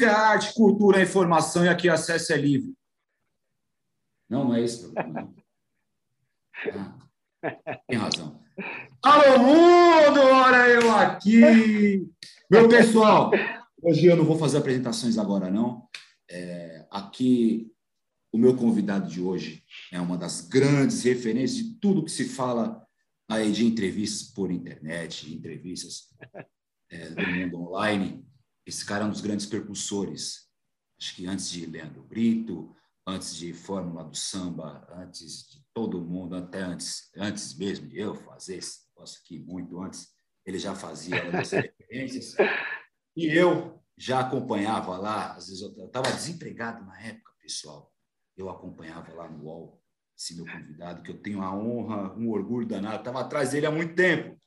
música é arte, cultura é informação e aqui acesso é livre. Não, não é isso. Não. Ah, tem razão. Alô, mundo! Olha eu aqui! Meu pessoal, hoje eu não vou fazer apresentações agora, não. É, aqui, o meu convidado de hoje é uma das grandes referências de tudo que se fala aí de entrevistas por internet, entrevistas é, do mundo online. Esse cara é um dos grandes percussores. Acho que antes de Leandro Brito, antes de Fórmula do Samba, antes de todo mundo, até antes, antes mesmo de eu fazer esse negócio aqui, muito antes, ele já fazia as referências. E eu já acompanhava lá, às vezes eu estava desempregado na época, pessoal. Eu acompanhava lá no UOL esse meu convidado, que eu tenho a honra, um orgulho danado. Estava atrás dele há muito tempo.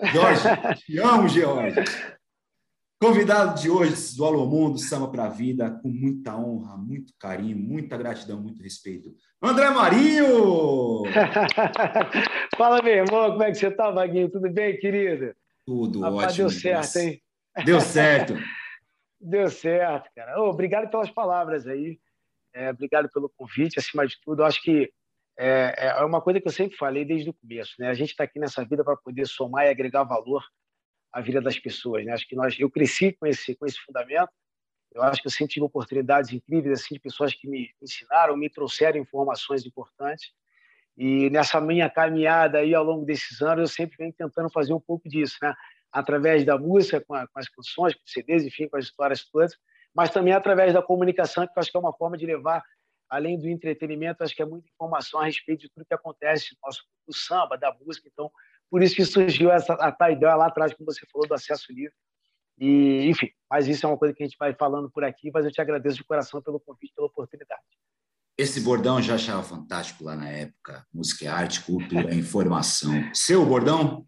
Jorge, te amo, George. Convidado de hoje do Alô Mundo, Samba para a Vida, com muita honra, muito carinho, muita gratidão, muito respeito. André Marinho! Fala, meu irmão, como é que você está, Vaguinho? Tudo bem, querido? Tudo Rapaz, ótimo. Deu certo, hein? Deu certo. deu certo, cara. Oh, obrigado pelas palavras aí. É, obrigado pelo convite, acima de tudo. Eu acho que é, é uma coisa que eu sempre falei desde o começo, né? A gente está aqui nessa vida para poder somar e agregar valor a vida das pessoas. Né? Acho que nós, eu cresci com esse, com esse fundamento. Eu acho que eu sempre tive oportunidades incríveis assim de pessoas que me ensinaram, me trouxeram informações importantes. E nessa minha caminhada aí ao longo desses anos, eu sempre venho tentando fazer um pouco disso, né? Através da música, com, a, com as canções, com os CDs, enfim, com as histórias todas, mas também através da comunicação, que eu acho que é uma forma de levar, além do entretenimento, acho que é muita informação a respeito de tudo que acontece no nosso do samba, da música. Então, por isso que surgiu essa, a tal ideia lá atrás, como você falou, do acesso livre. E, enfim, mas isso é uma coisa que a gente vai falando por aqui, mas eu te agradeço de coração pelo convite, pela oportunidade. Esse bordão eu já achava fantástico lá na época. Música é arte, cultura, informação. Seu bordão?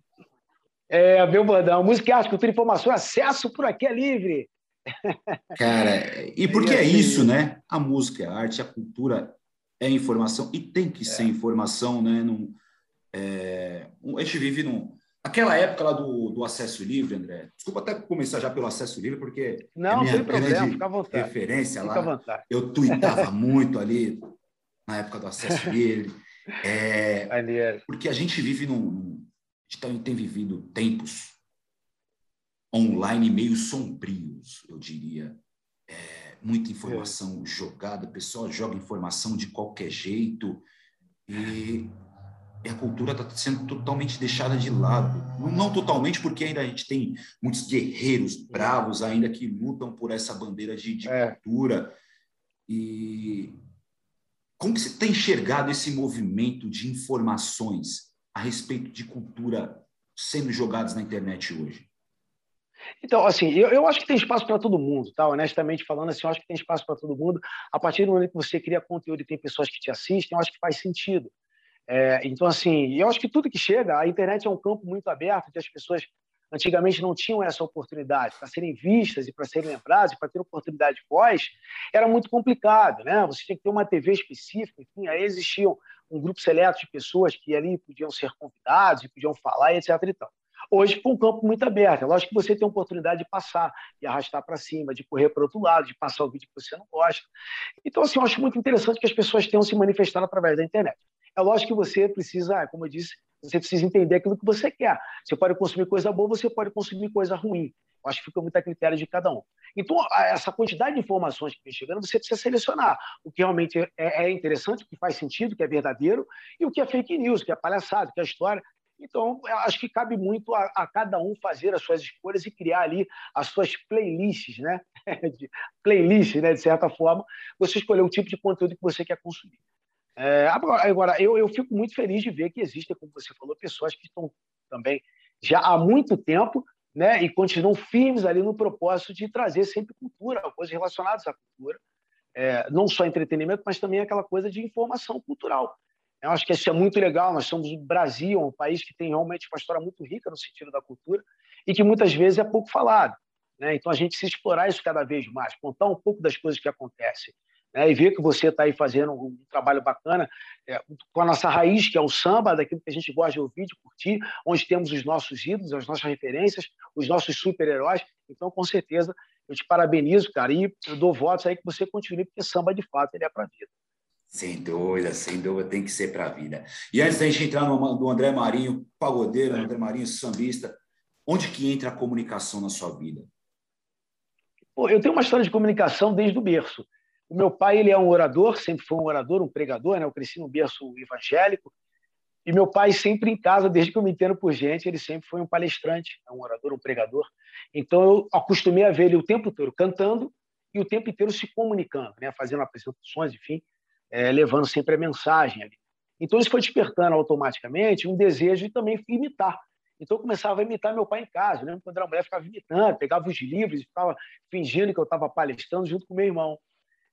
É, meu bordão. Música é arte, cultura, informação, acesso por aqui é livre. Cara, e porque é isso, né? A música é arte, a cultura é informação e tem que ser é. informação, né? Não, é, a gente vive num. Aquela época lá do, do acesso livre, André. Desculpa até começar já pelo acesso livre, porque não, é minha problema, fica à vontade. referência fica lá. Eu tuitava muito ali na época do acesso livre. É, porque a gente vive num. A gente tem vivido tempos online meio sombrios, eu diria. É, muita informação é. jogada, o pessoal joga informação de qualquer jeito. E e a cultura está sendo totalmente deixada de lado. Não totalmente, porque ainda a gente tem muitos guerreiros bravos ainda que lutam por essa bandeira de, de é. cultura. E como que você tem enxergado esse movimento de informações a respeito de cultura sendo jogadas na internet hoje? Então, assim, eu, eu acho que tem espaço para todo mundo, tá? Honestamente falando, assim, eu acho que tem espaço para todo mundo. A partir do momento que você cria conteúdo e tem pessoas que te assistem, eu acho que faz sentido. É, então, assim, eu acho que tudo que chega, a internet é um campo muito aberto, que as pessoas antigamente não tinham essa oportunidade para serem vistas e para serem lembradas, e para ter oportunidade de voz, era muito complicado, né? Você tinha que ter uma TV específica, enfim, aí existiam um grupo seleto de pessoas que ali podiam ser convidados e podiam falar, etc. E. Hoje, para um campo muito aberto, é lógico que você tem a oportunidade de passar, de arrastar para cima, de correr para outro lado, de passar o vídeo que você não gosta. Então, assim, eu acho muito interessante que as pessoas tenham se manifestado através da internet. É lógico que você precisa, como eu disse, você precisa entender aquilo que você quer. Você pode consumir coisa boa, você pode consumir coisa ruim. Eu acho que fica muito a critério de cada um. Então, essa quantidade de informações que vem chegando, você precisa selecionar o que realmente é, é interessante, o que faz sentido, o que é verdadeiro, e o que é fake news, o que é palhaçada, o que é história. Então, acho que cabe muito a, a, cada um fazer as suas escolhas e criar ali as suas playlists, né? playlists, né? De certa forma, você escolher o tipo de conteúdo que você quer consumir. É, agora, eu, eu fico muito feliz de ver que existem, como você falou, pessoas que estão também já há muito tempo né, e continuam firmes ali no propósito de trazer sempre cultura, coisas relacionadas à cultura, é, não só entretenimento, mas também aquela coisa de informação cultural. Eu acho que isso é muito legal. Nós somos o Brasil, um país que tem realmente uma história muito rica no sentido da cultura e que muitas vezes é pouco falado. Né? Então, a gente se explorar isso cada vez mais, contar um pouco das coisas que acontecem né, e ver que você está aí fazendo um trabalho bacana é, com a nossa raiz, que é o samba, daquilo que a gente gosta de ouvir, de curtir, onde temos os nossos ídolos, as nossas referências, os nossos super-heróis. Então, com certeza, eu te parabenizo, cara, e eu dou votos aí que você continue, porque samba, de fato, ele é para a vida. Sem dúvida, sem dúvida, tem que ser para a vida. E antes da gente entrar no, no André Marinho, pagodeiro, é. André Marinho, sambista, onde que entra a comunicação na sua vida? Pô, eu tenho uma história de comunicação desde o berço. O meu pai ele é um orador, sempre foi um orador, um pregador, né? Eu cresci num berço evangélico. E meu pai sempre em casa, desde que eu me entendo por gente, ele sempre foi um palestrante, um orador, um pregador. Então eu acostumei a ver ele o tempo inteiro cantando e o tempo inteiro se comunicando, né? Fazendo apresentações, enfim é, levando sempre a mensagem ali. Então isso foi despertando automaticamente um desejo de também imitar. Então eu começava a imitar meu pai em casa, né? quando era mulher ficava imitando, pegava os livros e ficava fingindo que eu estava palestrando junto com meu irmão.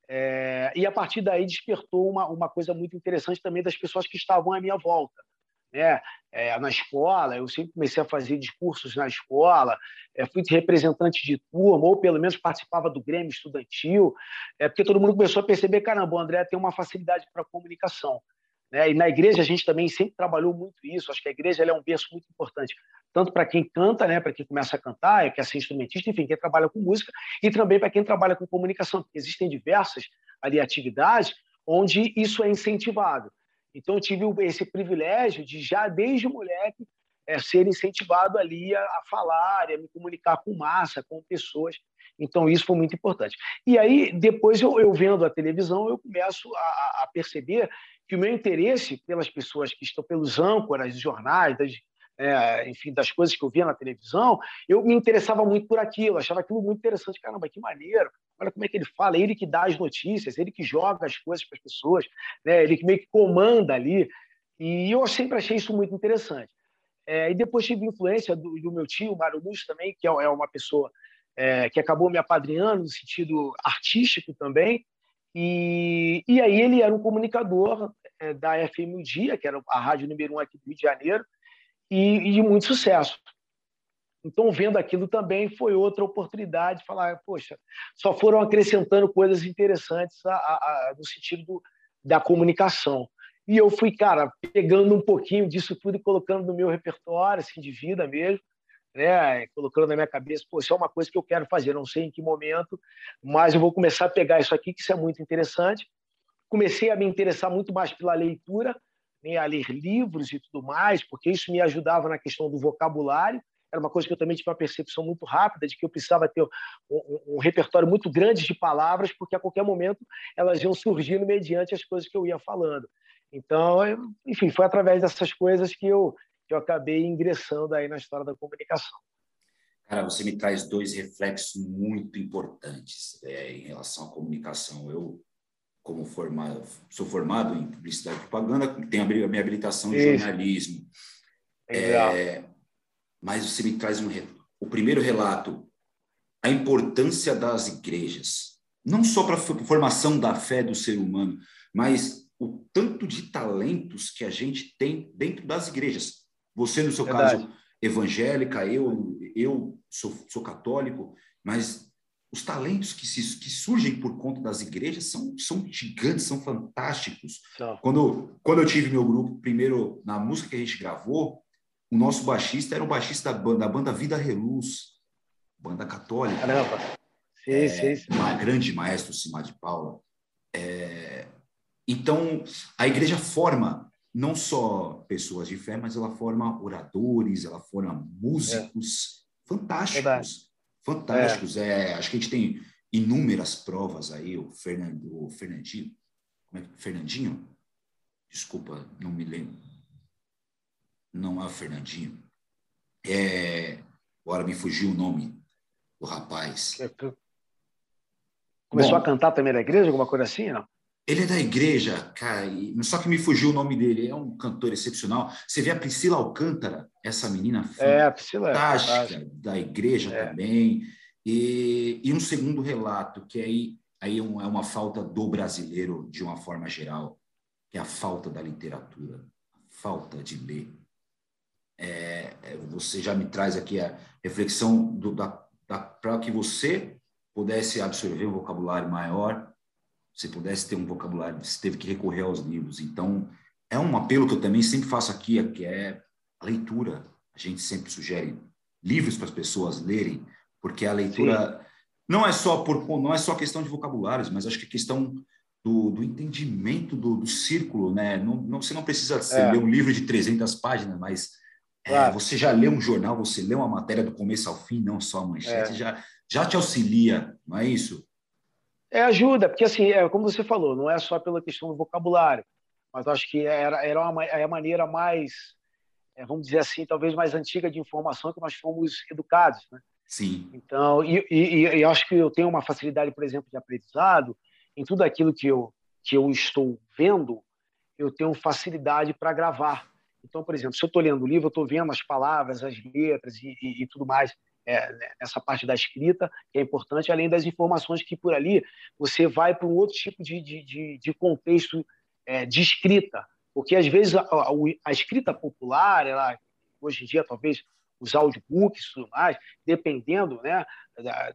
É, e a partir daí despertou uma, uma coisa muito interessante também das pessoas que estavam à minha volta né? É, na escola, eu sempre comecei a fazer discursos na escola, é, fui representante de turma, ou pelo menos participava do Grêmio Estudantil, é, porque todo mundo começou a perceber: caramba, o André tem uma facilidade para comunicação. Né? E na igreja a gente também sempre trabalhou muito isso. Acho que a igreja é um berço muito importante, tanto para quem canta, né, para quem começa a cantar, quer ser instrumentista, enfim, quem trabalha com música, e também para quem trabalha com comunicação, porque existem diversas ali atividades onde isso é incentivado. Então, eu tive esse privilégio de, já desde moleque, é, ser incentivado ali a, a falar, a me comunicar com massa, com pessoas. Então, isso foi muito importante. E aí, depois, eu, eu vendo a televisão, eu começo a, a, perceber que o meu interesse pelas pessoas que estão, pelos âncoras de jornais, das, é, enfim, das coisas que eu via na televisão, eu me interessava muito por aquilo, achava aquilo muito interessante. Caramba, que maneiro! Olha como é que ele fala, ele que dá as notícias, ele que joga as coisas para as pessoas, né? ele que meio que comanda ali. E eu sempre achei isso muito interessante. É, e depois tive influência do, do meu tio, Mário Lúcio, também, que é, é uma pessoa é, que acabou me apadrinhando no sentido artístico também. E, e aí ele era um comunicador é, da FM O Dia, que era a rádio número um aqui do Rio de Janeiro, e, e de muito sucesso. Então, vendo aquilo também foi outra oportunidade de falar, poxa, só foram acrescentando coisas interessantes a, a, a, no sentido do, da comunicação. E eu fui, cara, pegando um pouquinho disso tudo e colocando no meu repertório, assim, de vida mesmo, né? colocando na minha cabeça, pô, isso é uma coisa que eu quero fazer, não sei em que momento, mas eu vou começar a pegar isso aqui, que isso é muito interessante. Comecei a me interessar muito mais pela leitura, né? a ler livros e tudo mais, porque isso me ajudava na questão do vocabulário, era uma coisa que eu também tive uma percepção muito rápida de que eu precisava ter um, um, um, repertório muito grande de palavras, porque a qualquer momento elas iam surgindo mediante as coisas que eu ia falando. Então, enfim, foi através dessas coisas que eu, eu acabei ingressando aí na história da comunicação. Cara, você me traz dois reflexos muito importantes é, em relação à comunicação. Eu, como formado, sou formado em publicidade e propaganda, tenho a minha habilitação em jornalismo. É, mas você me traz um, o primeiro relato, a importância das igrejas, não só para a formação da fé do ser humano, mas o tanto de talentos que a gente tem dentro das igrejas. Você, no seu Verdade. caso, evangélica, eu, eu sou, sou católico, mas os talentos que, se, que surgem por conta das igrejas são, são gigantes, são fantásticos. Quando, quando eu tive meu grupo, primeiro, na música que a gente gravou, o nosso baixista era o baixista da banda, da banda Vida Reluz, banda católica. Caramba! Sim, é, sim, sim. Uma grande maestro, Simar de Paula. É, então, a igreja forma não só pessoas de fé, mas ela forma oradores, ela forma músicos é. fantásticos. Verdade. Fantásticos. É. acho que a gente tem inúmeras provas aí, o, Fernando, o Fernandinho, é, Fernandinho, desculpa, não me lembro, não é o Fernandinho. É, agora me fugiu o nome do rapaz. É, começou Bom, a cantar também na igreja, alguma coisa assim, não? Ele é da igreja, cara, só que me fugiu o nome dele. É um cantor excepcional. Você vê a Priscila Alcântara, essa menina é, a Priscila é fantástica, é, da igreja é. também. E, e, um segundo relato, que aí, aí é uma falta do brasileiro, de uma forma geral, que é a falta da literatura, a falta de ler é, é, você já me traz aqui a reflexão do, da, da para que você pudesse absorver um vocabulário maior, você pudesse ter um vocabulário, você teve que recorrer aos livros. Então, é um apelo que eu também sempre faço aqui, que é a leitura. A gente sempre sugere livros para as pessoas lerem, porque a leitura não é só por não é só questão de vocabulários, mas acho que é questão do, do entendimento do, do, círculo, né? Não, não, você não precisa é. ler um livro de 300 páginas, mas é, claro. você já lê um jornal, você lê uma matéria do começo ao fim, não só a manchete, é. já, já te auxilia, não é isso? É, ajuda, porque assim, é, como você falou, não é só pela questão do vocabulário, mas acho que era, era uma, é a maneira mais, é, vamos dizer assim, talvez mais antiga de informação que nós fomos educados, né? Sim. Então, e, e, e acho que eu tenho uma facilidade, por exemplo, de aprendizado em tudo aquilo que eu, que eu estou vendo, eu tenho facilidade para gravar. Então, por exemplo, se eu estou lendo o livro, eu estou vendo as palavras, as letras e, e, e tudo mais é, nessa parte da escrita, que é importante, além das informações que por ali você vai para um outro tipo de, de, de contexto é, de escrita. Porque, às vezes, a, a, escrita popular, ela, hoje em dia, talvez os audiobooks e tudo mais, dependendo né,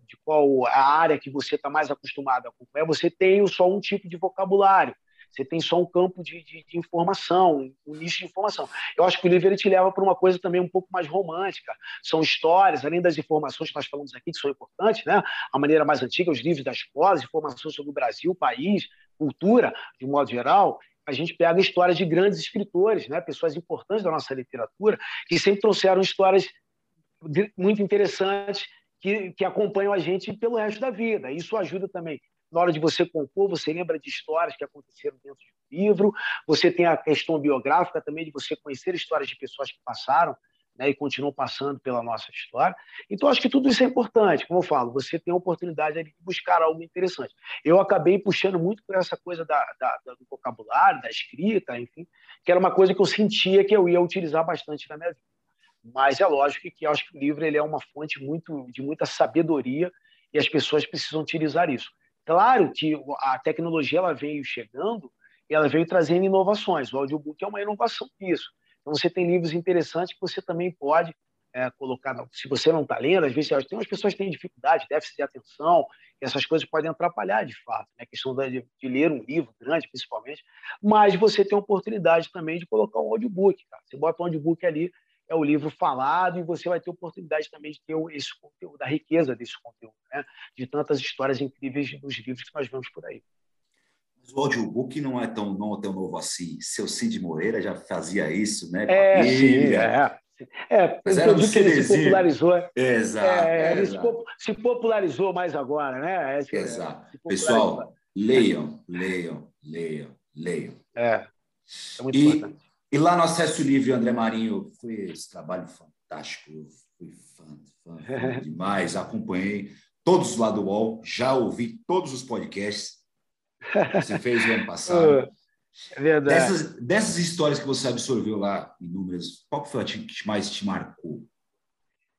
de qual a área que você está mais acostumado a acompanhar, você tem só um tipo de vocabulário. Você tem só um campo de, de, de, informação, um nicho de informação. Eu acho que o livro ele te leva para uma coisa também um pouco mais romântica. São histórias, além das informações que nós falamos aqui, que são importantes, né? a maneira mais antiga, os livros da escola, informações sobre o Brasil, país, cultura, de modo geral. A gente pega histórias de grandes escritores, né? pessoas importantes da nossa literatura, que sempre trouxeram histórias muito interessantes que, que acompanham a gente pelo resto da vida. Isso ajuda também na hora de você compor, você lembra de histórias que aconteceram dentro de um livro, você tem a questão biográfica também de você conhecer histórias de pessoas que passaram né, e continuam passando pela nossa história. Então, acho que tudo isso é importante. Como eu falo, você tem a oportunidade de buscar algo interessante. Eu acabei puxando muito por essa coisa da, da, do vocabulário, da escrita, enfim, que era uma coisa que eu sentia que eu ia utilizar bastante na minha vida. Mas é lógico que acho que o livro ele é uma fonte muito, de muita sabedoria e as pessoas precisam utilizar isso. Claro que a tecnologia ela veio chegando e ela veio trazendo inovações. O audiobook é uma inovação disso. Então, você tem livros interessantes que você também pode é, colocar. Se você não está lendo, às vezes tem umas pessoas que têm dificuldade, déficit de atenção, e essas coisas podem atrapalhar de fato, né? a questão de, de, ler um livro grande, principalmente. Mas você tem a oportunidade também de colocar um audiobook. Cara. Você bota um audiobook ali, é o livro falado e você vai ter oportunidade também de ter esse conteúdo, da riqueza desse conteúdo, né? de tantas histórias incríveis dos livros que nós vemos por aí. Mas o audiobook não é tão, não é tão novo assim. Seu Cid Moreira já fazia isso, né? É, sim, é. É, Mas era que ele se popularizou. Exato. É, ele se popularizou mais agora, né? É, Exato. Pessoal, leiam, leiam, leiam, leiam. É, é muito e, importante. E lá no Acesso Livre, André Marinho, foi esse trabalho fantástico, fui fã, fã, fã demais, acompanhei todos lá do UOL, já ouvi todos os podcasts que você fez no ano passado. É verdade. Dessas, dessas histórias que você absorveu lá, inúmeras, qual foi a que mais te marcou?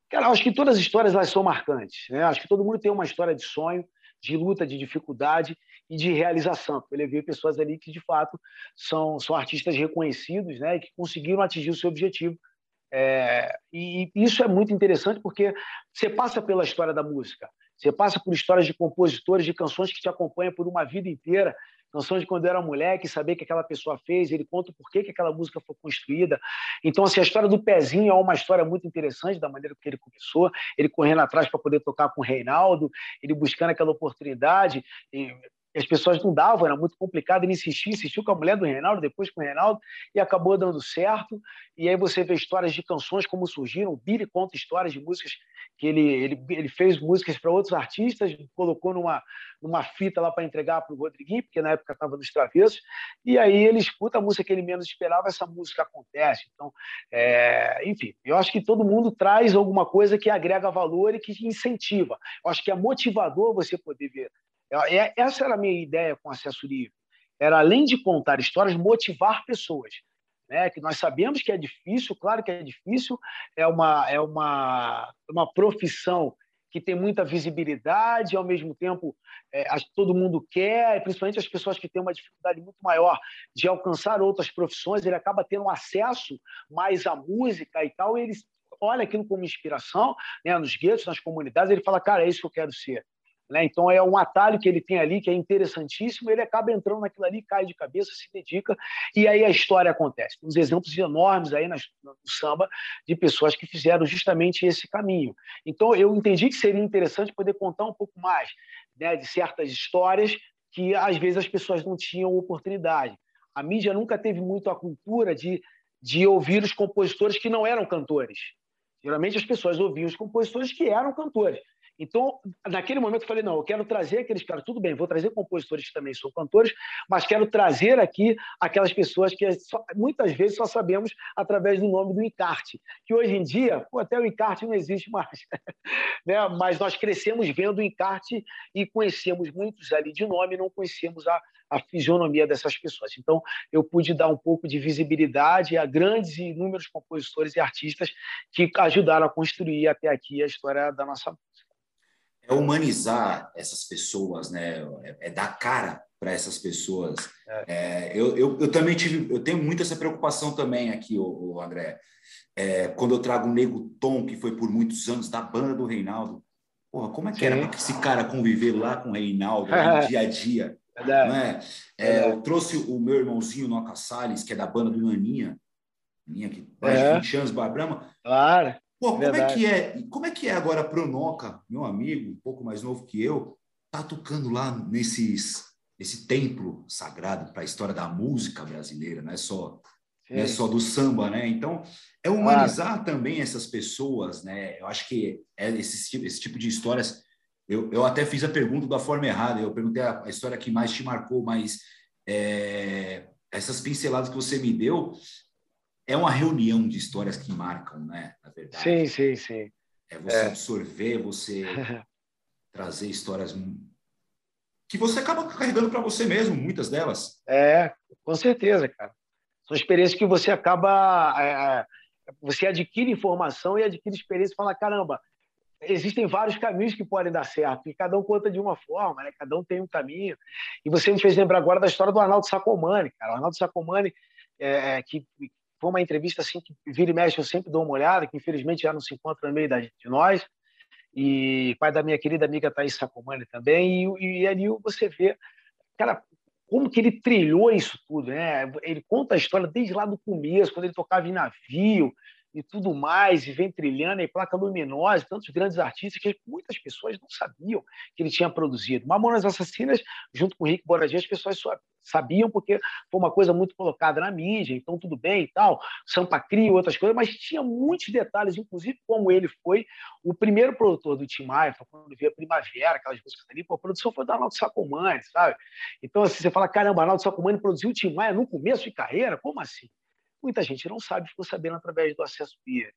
Cara, acho que todas as histórias elas são marcantes. Né? Acho que todo mundo tem uma história de sonho, de luta, de dificuldade e de realização. Eu levei pessoas ali que, de fato, são, são artistas reconhecidos né, e que conseguiram atingir o seu objetivo. É, e isso é muito interessante porque você passa pela história da música, você passa por histórias de compositores de canções que te acompanham por uma vida inteira, canções de quando eu era moleque, saber que aquela pessoa fez, ele conta o porquê que aquela música foi construída. Então, assim, a história do Pezinho é uma história muito interessante da maneira que ele começou, ele correndo atrás para poder tocar com o Reinaldo, ele buscando aquela oportunidade. E as pessoas não davam, era muito complicado. Ele insistiu, insistiu com a mulher do Reinaldo, depois com o Reinaldo, e acabou dando certo. E aí você vê histórias de canções como surgiram. O Billy conta histórias de músicas que ele, ele, ele fez músicas para outros artistas, colocou numa, numa fita lá para entregar para o Rodriguinho, porque na época estava nos travessos. E aí ele escuta a música que ele menos esperava, essa música acontece. Então, é, enfim, eu acho que todo mundo traz alguma coisa que agrega valor e que incentiva. Eu acho que é motivador você poder ver essa era a minha ideia com acesso livre. Era, além de contar histórias, motivar pessoas. Né? Que nós sabemos que é difícil, claro que é difícil, é uma, é uma, uma profissão que tem muita visibilidade, ao mesmo tempo é, todo mundo quer, principalmente as pessoas que têm uma dificuldade muito maior de alcançar outras profissões, ele acaba tendo acesso mais à música e tal, e ele olha aquilo como inspiração, né, nos guetos, nas comunidades, ele fala, cara, é isso que eu quero ser. Né? Então, é um atalho que ele tem ali, que é interessantíssimo, ele acaba entrando naquilo ali, cai de cabeça, se dedica, e aí a história acontece. Uns exemplos enormes aí no samba de pessoas que fizeram justamente esse caminho. Então, eu entendi que seria interessante poder contar um pouco mais né, de certas histórias que, às vezes, as pessoas não tinham oportunidade. A mídia nunca teve muito a cultura de, de ouvir os compositores que não eram cantores. Geralmente as pessoas ouviam os compositores que eram cantores. Então, naquele momento, eu falei: não, eu quero trazer aqueles caras, tudo bem, vou trazer compositores que também são cantores, mas quero trazer aqui aquelas pessoas que só, muitas vezes só sabemos através do nome do encarte, que hoje em dia, pô, até o encarte não existe mais. né? Mas nós crescemos vendo o encarte e conhecemos muitos ali de nome, não conhecemos a, a fisionomia dessas pessoas. Então, eu pude dar um pouco de visibilidade a grandes e inúmeros compositores e artistas que ajudaram a construir até aqui a história da nossa é humanizar essas pessoas, né? É, é dar cara para essas pessoas. É. É, eu, eu, eu, também tive, eu tenho muito essa preocupação também aqui, o, André. É, quando eu trago o Nego Tom, que foi por muitos anos da banda do Reinaldo, porra, como é que Sim. era para esse cara conviver lá com o Reinaldo no dia a dia? Não é? eu trouxe o meu irmãozinho Noca Salles, que é da banda do Naninha, Naninha que mais de 20 anos. Claro. Pô, como é que é? Como é que é agora pro Noca, meu amigo, um pouco mais novo que eu, tá tocando lá nesses esse templo sagrado para a história da música brasileira, não é só não é só do samba, né? Então, é humanizar claro. também essas pessoas, né? Eu acho que é esse, esse tipo de histórias. Eu, eu até fiz a pergunta da forma errada. Eu perguntei a, a história que mais te marcou, mas é, essas pinceladas que você me deu é uma reunião de histórias que marcam, né? Na verdade. Sim, sim, sim. É você é. absorver, você trazer histórias que você acaba carregando para você mesmo, muitas delas. É, com certeza, cara. São experiências que você acaba. É, é você adquire informação e adquire experiência e fala: caramba, existem vários caminhos que podem dar certo, e cada um conta de uma forma, né? cada um tem um caminho. E você me fez lembrar agora da história do Arnaldo Sacomani, cara. O Arnaldo Sacomani, é, que foi uma entrevista assim que vira e mexe eu sempre dou uma olhada, que infelizmente já não se encontra no meio da, de nós, e pai da minha querida amiga Thaís Sacomani também, e, e ali você vê, cara, como que ele trilhou isso tudo, né? Ele conta a história desde lá do começo, quando ele tocava em navio, e tudo mais, e vem trilhando em placa luminosa, tantos grandes artistas que muitas pessoas não sabiam que ele tinha produzido. Mamonas Assassinas, junto com o Rick Boradia, as pessoas só sabiam porque foi uma coisa muito colocada na mídia, então tudo bem e tal, Sampa Crio, outras coisas, mas tinha muitos detalhes, inclusive como ele foi o primeiro produtor do Tim Maia, quando veio a Primavera, aquelas músicas ali, pô, a produção foi do Arnaldo Sacomani, sabe? Então, assim, você fala, caramba, Arnaldo Sacomani produziu o Tim Maia no começo de carreira? Como assim? Muita gente não sabe, ficou sabendo através do acesso livre.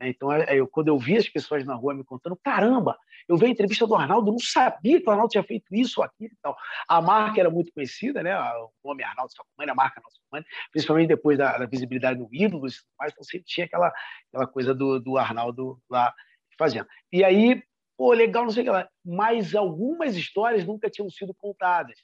Né? Então, é, é, eu, quando eu vi as pessoas na rua me contando, caramba, eu vi a entrevista do Arnaldo, não sabia que o Arnaldo tinha feito isso, aquilo e tal. A marca era muito conhecida, né? o nome Arnaldo Sacomani, a marca Arnaldo Sacomani, principalmente depois da, da visibilidade do Ídolos, mas então sempre tinha aquela, aquela coisa do, do Arnaldo lá fazendo. E aí, pô, legal, não sei o que lá. Mas algumas histórias nunca tinham sido contadas.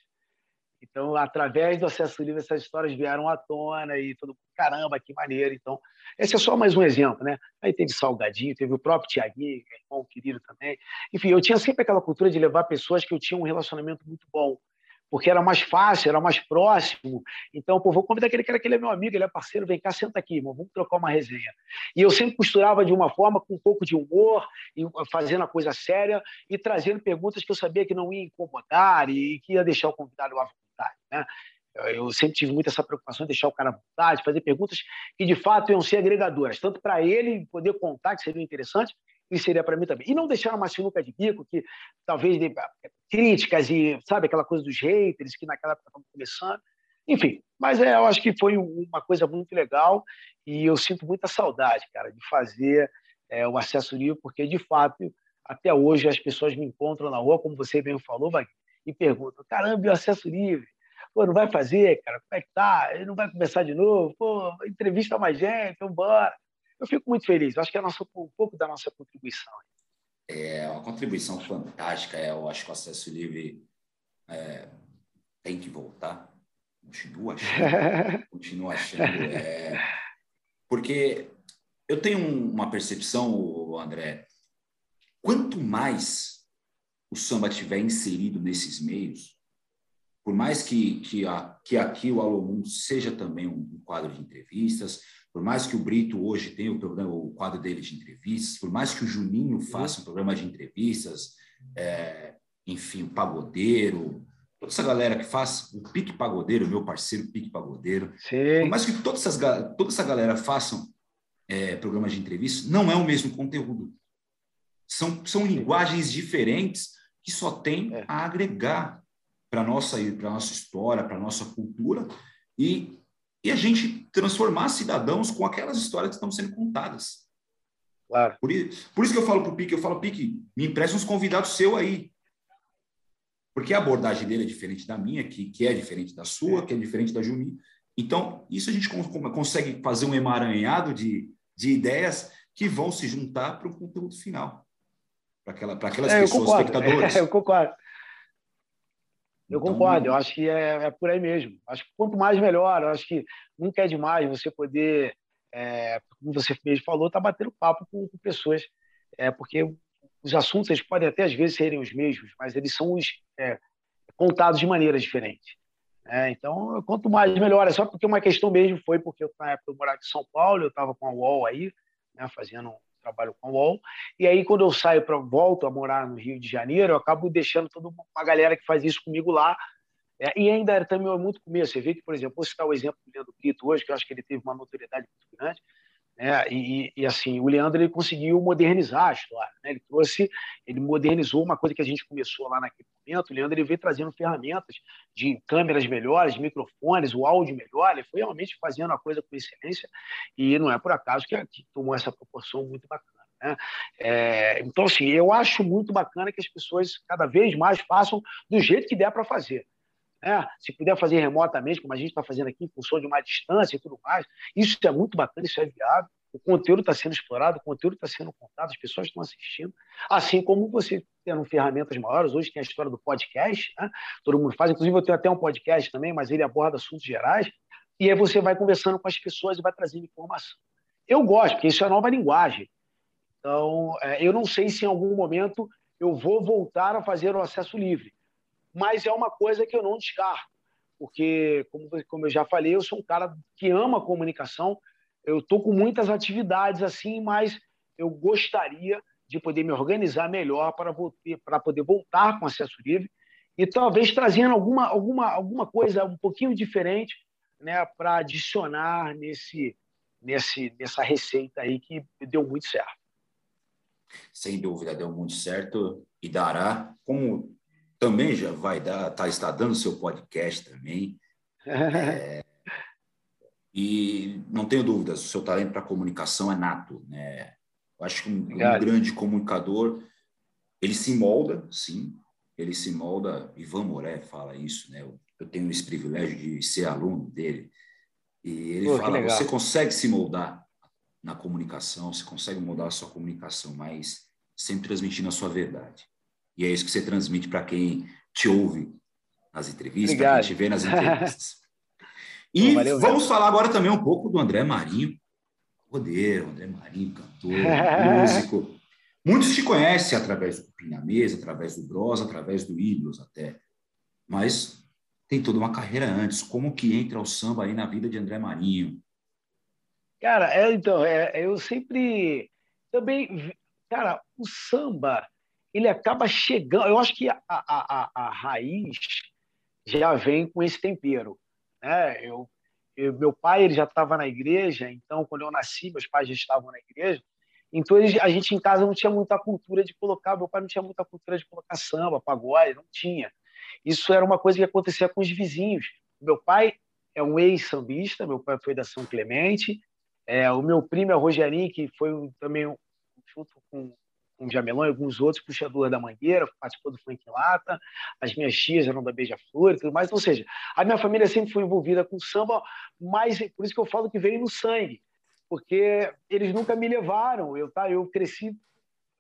Então, através do acesso livre, essas histórias vieram à tona e todo caramba, que maneiro. Então, esse é só mais um exemplo, né? Aí teve Salgadinho, teve o próprio Tiaguinho, é irmão querido também. Enfim, eu tinha sempre aquela cultura de levar pessoas que eu tinha um relacionamento muito bom, porque era mais fácil, era mais próximo. Então, pô, vou convidar aquele cara que ele é meu amigo, ele é parceiro, vem cá, senta aqui, irmão, vamos trocar uma resenha. E eu sempre costurava de uma forma com um pouco de humor, fazendo a coisa séria e trazendo perguntas que eu sabia que não ia incomodar e que ia deixar o convidado à vontade. Né? Eu sempre tive muito essa preocupação de deixar o cara à vontade, fazer perguntas que de fato iam ser agregadoras, tanto para ele poder contar, que seria interessante, e seria para mim também. E não deixar uma sinuca de bico que talvez de, críticas e, sabe, aquela coisa dos haters que naquela época estavam começando. Enfim, mas é, eu acho que foi uma coisa muito legal e eu sinto muita saudade, cara, de fazer é, o acesso livre, porque de fato, até hoje as pessoas me encontram na rua, como você bem falou, Wagner, e perguntam: caramba, e o acesso livre? Pô, não vai fazer, cara? Como é que tá? Ele não vai começar de novo? Pô, entrevista mais gente, vamos embora. Eu fico muito feliz. Eu acho que é nossa, um pouco da nossa contribuição. É uma contribuição fantástica. É, eu acho que o acesso livre é, tem que voltar. Continua achando. continua achando. É, porque eu tenho uma percepção, André, quanto mais o samba estiver inserido nesses meios, por mais que, que, a, que aqui o Alô Mundo seja também um, quadro de entrevistas, por mais que o Brito hoje tenha o, programa, o quadro dele de entrevistas, por mais que o Juninho faça um programa de entrevistas, é, enfim, o Pagodeiro, toda essa galera que faz, o Pique Pagodeiro, meu parceiro Pique Pagodeiro, Sim. por mais que toda, essas, toda essa galera façam é, programas de entrevista, não é o mesmo conteúdo. São, são linguagens diferentes que só tem é. a agregar para a nossa, nossa história, para a nossa cultura, e, e a gente transformar cidadãos com aquelas histórias que estão sendo contadas. Claro. Por, por isso que eu falo para o Pique, eu falo, Pique, me empresta uns convidados seu aí. Porque a abordagem dele é diferente da minha, que, que é diferente da sua, é. que é diferente da Juni. Então, isso a gente consegue fazer um emaranhado de, de ideias que vão se juntar para o conteúdo final. Para aquela, aquelas é, pessoas, espectadores. É, eu concordo. Eu então, concordo, eu acho que é, é, por aí mesmo. Acho que quanto mais melhor, eu acho que nunca é demais você poder, é, como você mesmo falou, estar tá batendo papo com, com pessoas, é, porque os assuntos eles podem até às vezes serem os mesmos, mas eles são os, é, contados de maneiras diferentes. É, então, quanto mais melhor. É só porque uma questão mesmo foi porque eu, na época eu morava em São Paulo, eu estava com a UOL aí, né, fazendo trabalho com o UOL. E aí, quando eu saio para volto a morar no Rio de Janeiro, eu acabo deixando toda uma galera que faz isso comigo lá. É, e ainda também muito começo. Você vê que, por exemplo, vou citar o exemplo do Leandro Brito hoje, que eu acho que ele teve uma notoriedade muito grande. Né? E, e, assim, o Leandro ele conseguiu modernizar a história. Né? Ele trouxe, ele modernizou uma coisa que a gente começou lá naquele momento. O Leandro ele veio trazendo ferramentas de câmeras melhores, microfones, o áudio melhor. Ele foi realmente fazendo a coisa com excelência. E não é por acaso que, que tomou essa proporção muito bacana. Né? É, então, assim, eu acho muito bacana que as pessoas cada vez mais façam do jeito que der para fazer. Né? Se puder fazer remotamente, como a gente está fazendo aqui, em função de uma distância e tudo mais, isso é muito bacana, isso é viável. O conteúdo está sendo explorado, o conteúdo está sendo contado, as pessoas estão assistindo. Assim como você tendo ferramentas maiores, hoje tem a história do podcast, né? todo mundo faz, inclusive eu tenho até um podcast também, mas ele aborda assuntos gerais, e aí você vai conversando com as pessoas e vai trazendo informação. Eu gosto, porque isso é nova linguagem. Então, é, eu não sei se em algum momento eu vou voltar a fazer o acesso livre, mas é uma coisa que eu não descarto, porque, como, como eu já falei, eu sou um cara que ama comunicação, eu estou com muitas atividades assim, mas eu gostaria de poder me organizar melhor para, para poder voltar com acesso livre e talvez trazendo alguma, alguma, alguma coisa um pouquinho diferente né, para adicionar nesse, nesse, nessa receita aí que deu muito certo. Sem dúvida deu muito certo e dará, como também já vai dar, tá, está dando seu podcast também. É, e não tenho dúvidas, o seu talento para comunicação é nato. Né? Eu acho que um, um, grande comunicador, ele se molda, sim, ele se molda. Ivan Moré fala isso, né? Eu, eu tenho esse privilégio de ser aluno dele. E ele Pô, fala: você consegue se moldar na comunicação, você consegue mudar a sua comunicação, mas sempre transmitindo a sua verdade. E é isso que você transmite para quem te ouve nas entrevistas, para quem te vê nas entrevistas. E Valeu, vamos falar agora também um pouco do André Marinho, rodeiro, André Marinho, cantor, músico. Muitos te conhecem através do na Mesa, através do Bros, através do Ídolos até. Mas tem toda uma carreira antes. Como que entra o samba aí na vida de André Marinho? Cara, é, então, é, eu sempre também, cara, o samba, ele acaba chegando, eu acho que a, a, a, a raiz já vem com esse tempero, né? Eu, eu meu pai ele já estava na igreja, então quando eu nasci, meus pais já estavam na igreja, então a gente em casa não tinha muita cultura de colocar, meu pai não tinha muita cultura de colocar samba, pagode, não tinha. Isso era uma coisa que acontecia com os vizinhos. Meu pai é um ex-sambista, meu pai foi da São Clemente, é, o meu primo é o Rogerinho, que foi também, junto com, com o Jamelão e alguns outros, puxador da Mangueira, participou do Funk Lata. As minhas tias eram da Beija-Flor e tudo mais. Ou seja, a minha família sempre foi envolvida com samba, mas por isso que eu falo que veio no sangue, porque eles nunca me levaram. Eu, tá, eu cresci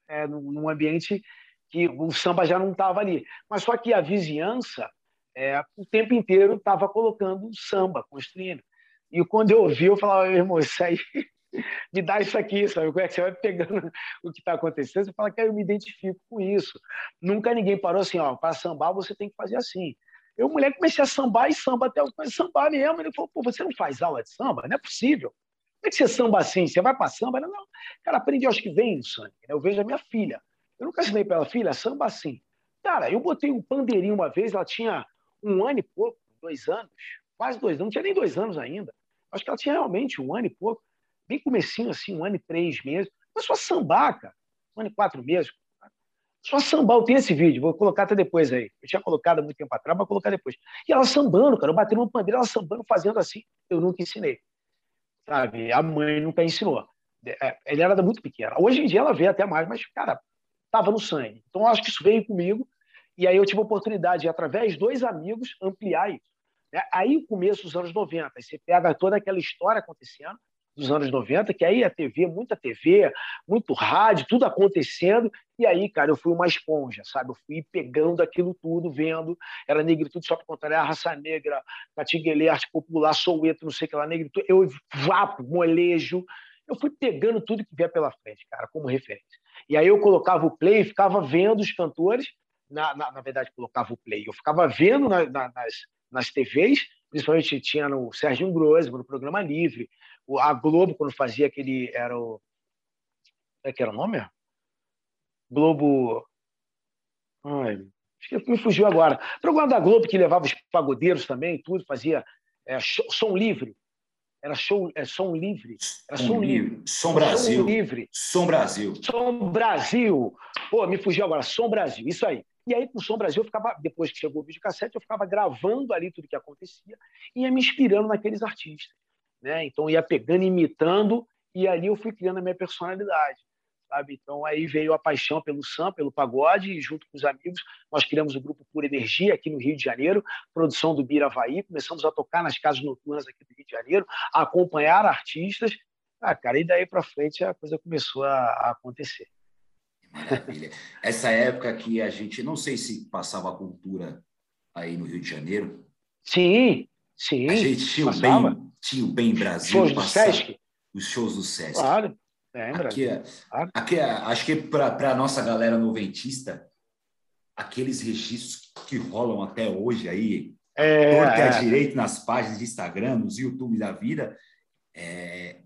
é, num ambiente que o samba já não estava ali. Mas só que a vizinhança, é, o tempo inteiro, estava colocando samba, construindo. E quando eu ouvi, eu falava, irmão, isso aí me dá isso aqui, sabe? Como é que você vai pegando o que está acontecendo? Você fala que eu me identifico com isso. Nunca ninguém parou assim, ó, para sambar você tem que fazer assim. Eu, mulher, comecei a sambar e samba até eu sambar mesmo. Ele falou, pô, você não faz aula de samba? Não é possível. Como é que você samba assim? Você vai para samba? Não, não. Cara, aprendi, acho que vem sangue. Né? Eu vejo a minha filha. Eu nunca ensinei para ela, filha, samba assim. Cara, eu botei um pandeirinho uma vez, ela tinha um ano e pouco, dois anos, quase dois anos, não tinha nem dois anos ainda. Acho que ela tinha realmente um ano e pouco, bem comecinho assim, um ano e três meses. Mas só sambar, cara, um ano e quatro meses. Só sambar, eu tenho esse vídeo, vou colocar até depois aí. Eu tinha colocado há muito tempo atrás, vou colocar depois. E ela sambando, cara, eu batendo no pandeiro, ela sambando, fazendo assim. Eu nunca ensinei. Sabe? A mãe nunca ensinou. É, ela era muito pequena. Hoje em dia ela vê até mais, mas, cara, estava no sangue. Então, eu acho que isso veio comigo. E aí eu tive a oportunidade de, através de dois amigos, ampliar isso. Né? Aí, começo dos anos 90, você pega toda aquela história acontecendo dos anos 90, que aí a TV, muita TV, muito rádio, tudo acontecendo, e aí, cara, eu fui uma esponja, sabe? Eu fui pegando aquilo tudo, vendo, era negritude só para contar, a raça negra, Catinguele, arte popular, soueto, não sei o que lá, negritude, eu vapo, molejo, eu fui pegando tudo que vier pela frente, cara, como referência. E aí eu colocava o play, ficava vendo os cantores, na, na, na verdade, colocava o play, eu ficava vendo na, nas, nas TVs, principalmente tinha no Serginho Grosmo, no Programa Livre, a Globo, quando fazia aquele. Era o. Como é que era o nome? Globo. Ai, me fugiu agora. Programa da Globo que levava os pagodeiros também, tudo, fazia é, show, som livre. Era show, é, som livre. Era som, som livre. livre. Som Brasil. Som livre. Som Brasil. Som Brasil. Pô, me fugiu agora. Som Brasil. Isso aí. E aí, com o Som Brasil, eu ficava, depois que chegou o videocassete, eu ficava gravando ali tudo que acontecia e ia me inspirando naqueles artistas. Né? Então, ia pegando, imitando, e ali eu fui criando a minha personalidade. Sabe? Então, aí veio a paixão pelo samba, pelo pagode, e junto com os amigos, nós criamos o grupo Pura Energia aqui no Rio de Janeiro, produção do Bira Havaí, começamos a tocar nas casas noturnas aqui do Rio de Janeiro, a acompanhar artistas. Ah, cara, e daí para frente a coisa começou a, a acontecer. Maravilha. Essa época que a gente, não sei se passava a cultura aí no Rio de Janeiro. Sim, sim. A gente tinha o bem, tinha o bem Brasil. Shows do Sesc? Os shows do Sesc. Claro, lembra. Aqui, é, claro. aqui é, acho que para a nossa galera noventista, aqueles registros que rolam até hoje aí, é, torta é. direito nas páginas de Instagram, nos YouTube da vida, é,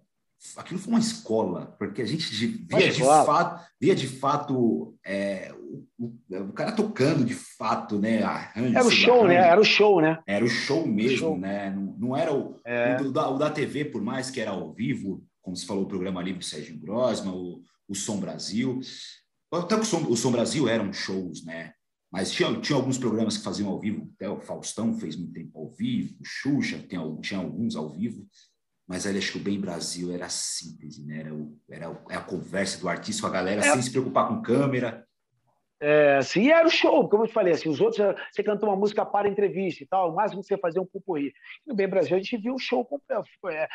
aquilo foi uma escola, porque a gente via de fato, via de fato é, o, o, cara tocando de fato, né? Arranjo, era o show, arranjo. né? Era o show, né? Era o show mesmo, o show. né? Não, não era o, é. o, da, o, da, TV, por mais que era ao vivo, como se falou, o programa livre do Sérgio Grosma, o, o Som Brasil. Até o Som, o Som Brasil eram shows, né? Mas tinha, tinha alguns programas que faziam ao vivo, até o Faustão fez muito tempo ao vivo, o Xuxa tem, tinha alguns ao vivo. Mas aí acho que o Bem Brasil era a síntese, né? Era, o, era a conversa do artista com a galera, é. sem se preocupar com câmera. É, sim, era o show, como eu te falei, assim, os outros, você cantou uma música para entrevista e tal, o máximo que você fazia um pupurri. No Bem Brasil, a gente viu o show completo. É,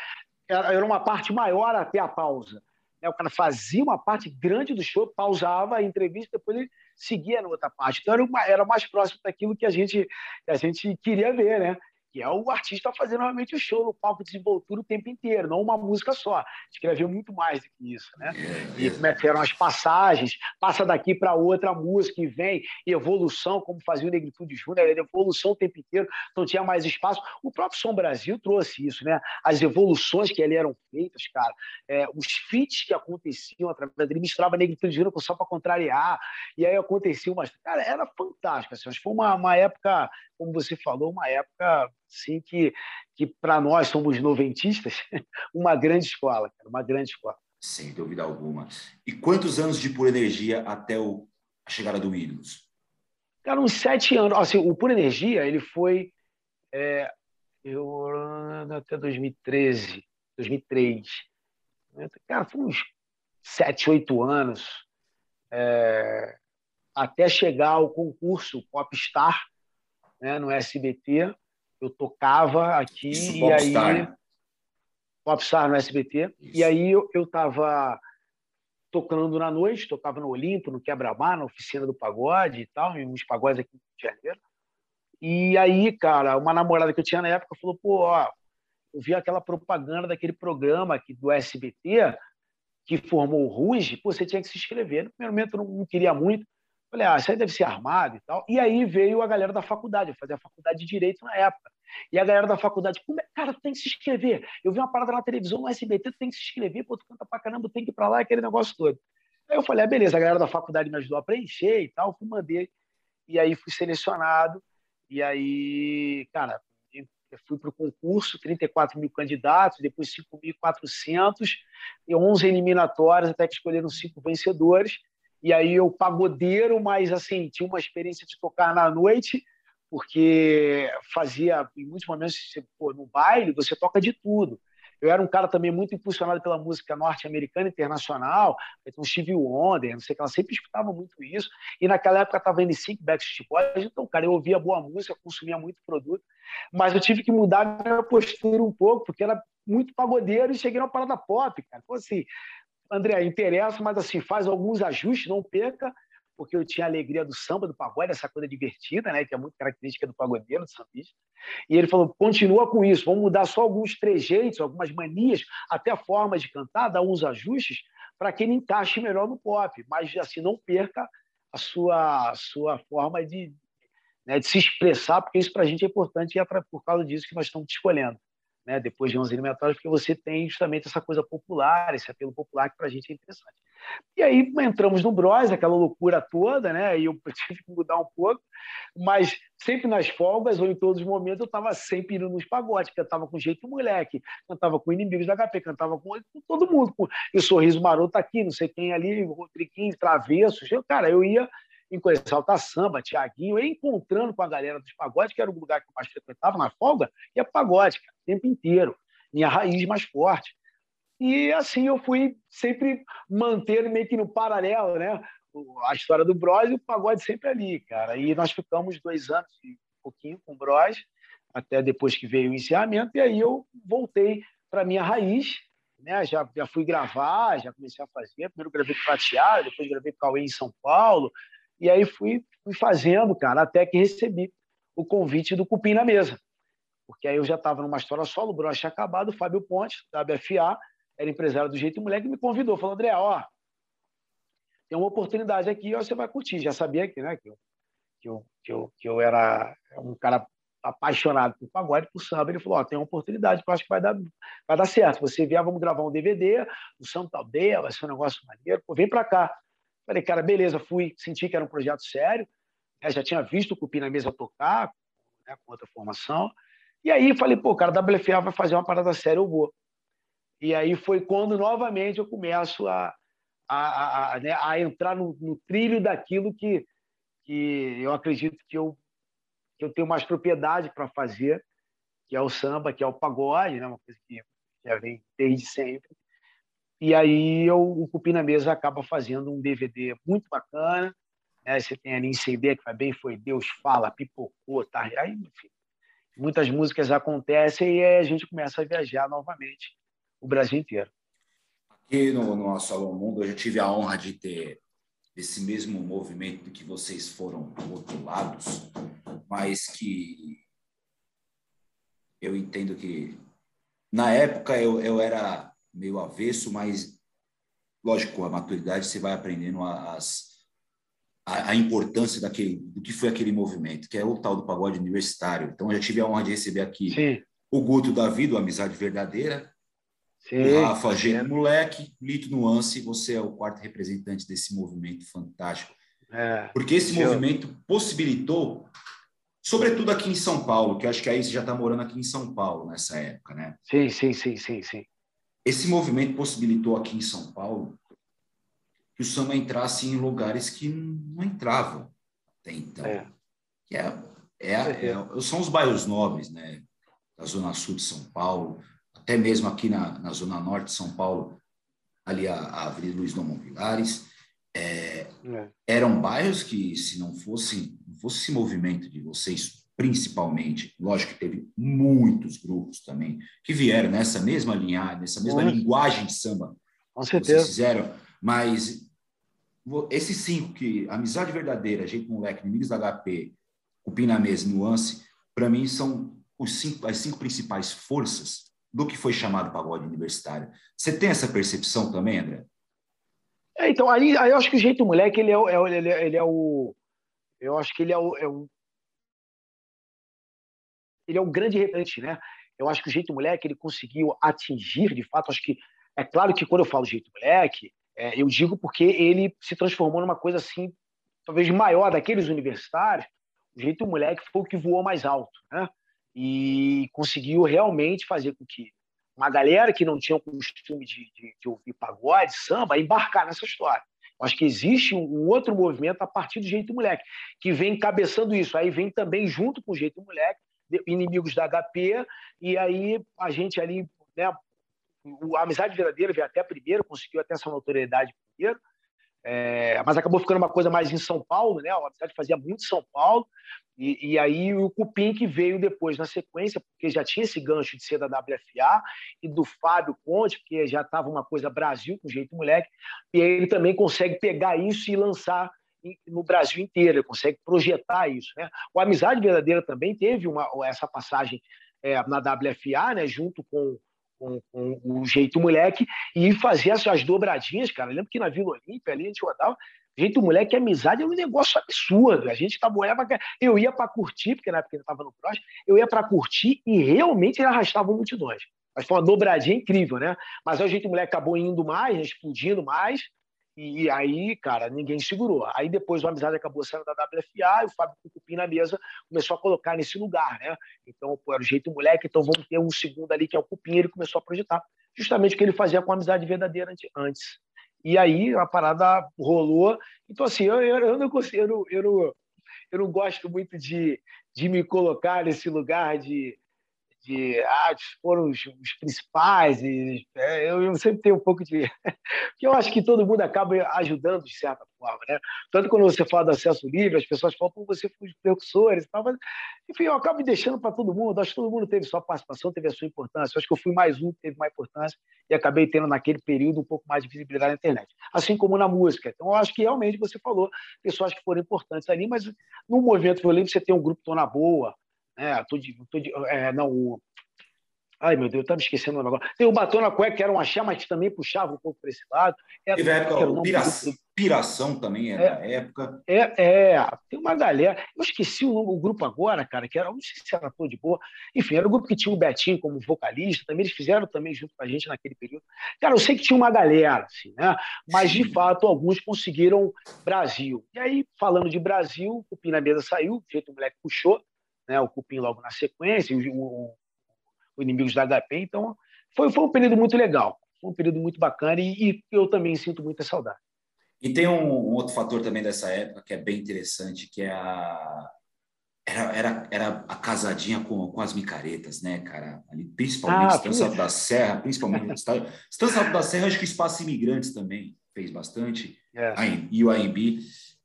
era uma parte maior até a pausa. Né? O cara fazia uma parte grande do show, pausava a entrevista, depois ele seguia na outra parte. Então era, uma, era mais próximo daquilo que a gente, que a gente queria ver, né? Que é o artista fazendo realmente o show no palco de desenvoltura o tempo inteiro, não uma música só. Escreveu muito mais do que isso, né? E como é as passagens, passa daqui para outra música e vem, evolução, como fazia o Negritude Júnior, evolução o tempo inteiro, então tinha mais espaço. O próprio Som Brasil trouxe isso, né? As evoluções que ali eram feitas, cara, é, os feats que aconteciam através dele, misturava Negritude Júnior só para contrariar, e aí acontecia umas... Cara, era fantástico, assim, foi uma, uma época, como você falou, uma época sim que, que para nós somos noventistas, uma grande escola, cara, uma grande escola. Sem dúvida alguma. E quantos anos de pura energia até o, a chegada do Ídolos? Cara, uns sete anos. Assim, o Pura Energia, ele foi é, eu, até 2013, 2003. Cara, foi uns sete, oito anos é, até chegar ao concurso Popstar né, no SBT eu tocava aqui Isso, e Popstar. aí Popstar no SBT Isso. e aí eu estava tocando na noite, tocava no Olimpo, no Quebra-Mar, na oficina do pagode e tal, em uns pagodes aqui de Janeiro. E aí, cara, uma namorada que eu tinha na época falou: pô, ó, eu vi aquela propaganda daquele programa aqui do SBT que formou o Ruge, pô, você tinha que se inscrever. No primeiro momento eu não, não queria muito, falei, ah, isso aí deve ser armado e tal. E aí veio a galera da faculdade, eu fazia a faculdade de Direito na época. E a galera da faculdade, como é, cara, tu tem que se inscrever. Eu vi uma parada na televisão, no SBT, tu tem que se inscrever, pô, tu canta pra caramba, tem que ir pra lá, aquele negócio todo. Aí eu falei, ah, beleza, a galera da faculdade me ajudou a preencher e tal, fui mandei. E aí fui selecionado. E aí, cara, fui para o concurso, 34 mil candidatos, depois 5.400, e 11 eliminatórias, até que escolheram cinco vencedores. E aí eu pagodeiro, mas assim, tinha uma experiência de tocar na noite, porque fazia, em muitos momentos, pô, no baile, você toca de tudo. Eu era um cara também muito impulsionado pela música norte-americana internacional, então Stevie Wonder, não sei o que, ela sempre escutava muito isso. E naquela época estava em Sync, Backstreet Boys, então, cara, eu ouvia boa música, consumia muito produto, mas eu tive que mudar a minha postura um pouco, porque era muito pagodeiro e cheguei numa parada pop, cara. Então, assim, André, interessa, mas assim, faz alguns ajustes, não perca, porque eu tinha a alegria do samba, do pagode, essa coisa divertida, né, que é muito característica do pagodeiro, do sambista. E ele falou: continua com isso, vamos mudar só alguns trejeitos, algumas manias, até a forma de cantar, dar uns ajustes para que ele encaixe melhor no pop, mas assim não perca a sua, a sua forma de, né, de se expressar, porque isso para a gente é importante e é por causa disso que nós estamos te escolhendo né, depois de 11 eliminatórias, porque você tem justamente essa coisa popular, esse apelo popular que para a gente é interessante. E aí entramos no Bros, aquela loucura toda, né? E eu tive que mudar um pouco, mas sempre nas folgas ou em todos os momentos eu estava sempre indo nos pagodes, cantava com jeito moleque, cantava com inimigos da HP, cantava com, com todo mundo. E o Sorriso Maroto aqui, não sei quem ali, Rodriguinho, Travessos. Eu, cara, eu ia em coisa, Salta Samba, Tiaguinho, encontrando com a galera dos pagodes, que era o lugar que eu mais frequentava na folga, ia pagode, cara, o tempo inteiro. Minha raiz mais forte. E assim eu fui sempre mantendo meio que no paralelo, né? A história do Bros e o pagode sempre ali, cara. E nós ficamos dois anos e um pouquinho com o Bros, até depois que veio o encerramento, e aí eu voltei para minha raiz, né? Já, já fui gravar, já comecei a fazer. Primeiro gravei com o Prateado, depois gravei com o Cauê em São Paulo, e aí fui, fui fazendo, cara, até que recebi o convite do Cupim na mesa. Porque aí eu já estava numa história solo, o Bruno acabado, o Fábio Pontes, da BFA, era empresário do Jeito Moleque, me convidou, falou, André, ó, tem uma oportunidade aqui, ó, você vai curtir. Já sabia que, né, que, eu, que, eu, que, eu, que eu era um cara apaixonado por pagode, por samba. Ele falou: ó, tem uma oportunidade que eu acho que vai dar, vai dar certo. Você vier, vamos gravar um DVD, o Santa Aldeia, vai ser um negócio maneiro. Pô, vem para cá. Falei, cara, beleza, fui, senti que era um projeto sério, né? já tinha visto o Cupim na mesa tocar, né, com outra formação. E aí falei, pô, cara, a WFA vai fazer uma parada séria, eu vou. E aí foi quando novamente eu começo a, a, a, a, né, a entrar no, no, trilho daquilo que, que eu acredito que eu, que eu tenho mais propriedade para fazer, que é o samba, que é o pagode, né, uma coisa que já vem desde sempre. E aí eu, o Cupim na Mesa acaba fazendo um DVD muito bacana. Né? Você tem ali em CD que vai bem, foi Deus Fala, Pipocou, tá? Aí, enfim, muitas músicas acontecem e a gente começa a viajar novamente o Brasil inteiro. Aqui no, no nosso Alô Mundo, eu já tive a honra de ter esse mesmo movimento que vocês foram rotulados, mas que eu entendo que na época eu, eu era meio avesso, mas, lógico, com a maturidade você vai aprendendo as, a, a, importância daquele, do que foi aquele movimento, que é o tal do pagode universitário. Então, eu já tive a honra de receber aqui Sim. o Guto Davi, do Amizade Verdadeira, Sim, o Rafa Gênio Moleque, Lito Nuance, você é o quarto representante desse movimento fantástico. É, Porque esse movimento possibilitou, sobretudo aqui em São Paulo, que acho que aí você já está morando aqui em São Paulo nessa época, né? Sim, sim, sim, sim, sim. Esse movimento possibilitou aqui em São Paulo que o samba entrasse em lugares que não entravam até então. É. Que é, é, é, é, são os bairros nobres, né? Da zona sul de São Paulo, até mesmo aqui na, na zona norte de São Paulo, ali a, a Avenida Luiz Domon Vilares. É, é, eram bairros que, se não fosse, não fosse esse movimento de vocês principalmente. Lógico que teve muitos grupos também que vieram nessa mesma linha, nessa mesma linguagem de samba. Com certeza. Vocês fizeram, mas esses cinco que Amizade Verdadeira, Jeito Moleque, Inimigos da HP, Cupim na Mesa Nuance, para mim são os cinco, as cinco principais forças do que foi chamado pagode universitário. Você tem essa percepção também, André? É, então, aí, aí eu acho que o jeito moleque, ele é, é, ele é, ele é o. Eu acho que ele é o, é o. Ele é um grande representante, né? Eu acho que o jeito moleque ele conseguiu atingir, de fato, acho que é claro que quando eu falo jeito moleque, é, eu digo porque ele se transformou numa coisa assim, talvez maior daqueles universitários. O jeito moleque foi o que voou mais alto, né? E conseguiu realmente fazer com que uma galera que não tinha o costume de, de, de ouvir pagode, samba, embarcar nessa história. Eu acho que existe um outro movimento a partir do jeito moleque, que vem encabeçando isso. Aí vem também junto com o jeito moleque, inimigos da HP, e aí a gente ali, né, a Amizade Verdadeira veio até primeiro, conseguiu até essa notoriedade primeiro, é, mas acabou ficando uma coisa mais em São Paulo, né? A Amizade fazia muito São Paulo, e, e, aí o Cupim que veio depois na sequência, porque já tinha esse gancho de ser da WFA e do Fábio Conte, porque já estava uma coisa Brasil com jeito moleque, e aí ele também consegue pegar isso e lançar no Brasil inteiro, ele consegue projetar isso. Né? O Amizade Verdadeira também teve uma, essa passagem é, na WFA, né, junto com, com, com, o Jeito Moleque, e fazia essas dobradinhas, cara. Eu lembro que na Vila Olímpia, ali, a gente rodava, Jeito Moleque, amizade é um negócio absurdo. A gente trabalhava, eu ia para curtir, porque na época ele estava no Cross, eu ia para curtir e realmente ele arrastava multidões. Mas foi uma dobradinha incrível, né? Mas aí o Jeito Moleque acabou indo mais, né, explodindo mais, e aí, cara, ninguém segurou. Aí depois o Amizade acabou saindo da WFA e o Fábio Cucupim na mesa começou a colocar nesse lugar, né? Então, pô, era o jeito moleque, então vamos ter um segundo ali que é o Cupim, ele começou a projetar justamente o que ele fazia com a amizade verdadeira antes. E aí a parada rolou. Então, assim, eu, eu, eu não consigo, eu eu, eu não gosto muito de, de me colocar nesse lugar de de ah, foram os, os principais. E, é, eu, eu, sempre tenho um pouco de. que eu acho que todo mundo acaba ajudando de certa forma. Né? Tanto quando você fala do acesso livre, as pessoas falam, pô, você foi os precursores e tal. Mas, enfim, eu acabo deixando para todo mundo. Acho que todo mundo teve sua participação, teve a sua importância. Eu acho que eu fui mais um que teve mais importância e acabei tendo naquele período um pouco mais de visibilidade na internet. Assim como na música. Então, eu acho que realmente você falou pessoas que foram importantes ali, mas no movimento violento você tem um grupo Tona Boa, é, tô de, tô de, é, não, o... Ai, meu Deus, eu estava esquecendo o negócio. Tem o Batom na Cueca, que era uma chama que também puxava um pouco para esse lado. É, Teve a época, o piração, piração também é, é, da época. É, é, tem uma galera. Eu esqueci o, o, grupo agora, cara, que era, não sei se era todo de boa. Enfim, era o grupo que tinha o Betinho como vocalista, também eles fizeram também junto com a gente naquele período. Cara, eu sei que tinha uma galera, assim, né? Mas, Sim. de fato, alguns conseguiram Brasil. E aí, falando de Brasil, o Pina Mesa saiu, o jeito o moleque puxou né, o Cupim logo na sequência, o, o, o Inimigos da HP. Então, foi, foi um período muito legal, foi um período muito bacana e, e eu também sinto muita saudade. E tem um, um, outro fator também dessa época que é bem interessante, que é a era, era, era a casadinha com, com as micaretas, né, cara? Ali, principalmente ah, Estância da Serra, principalmente Estância da Serra, acho que o Espaço Imigrantes também fez bastante, yes. e o AMB,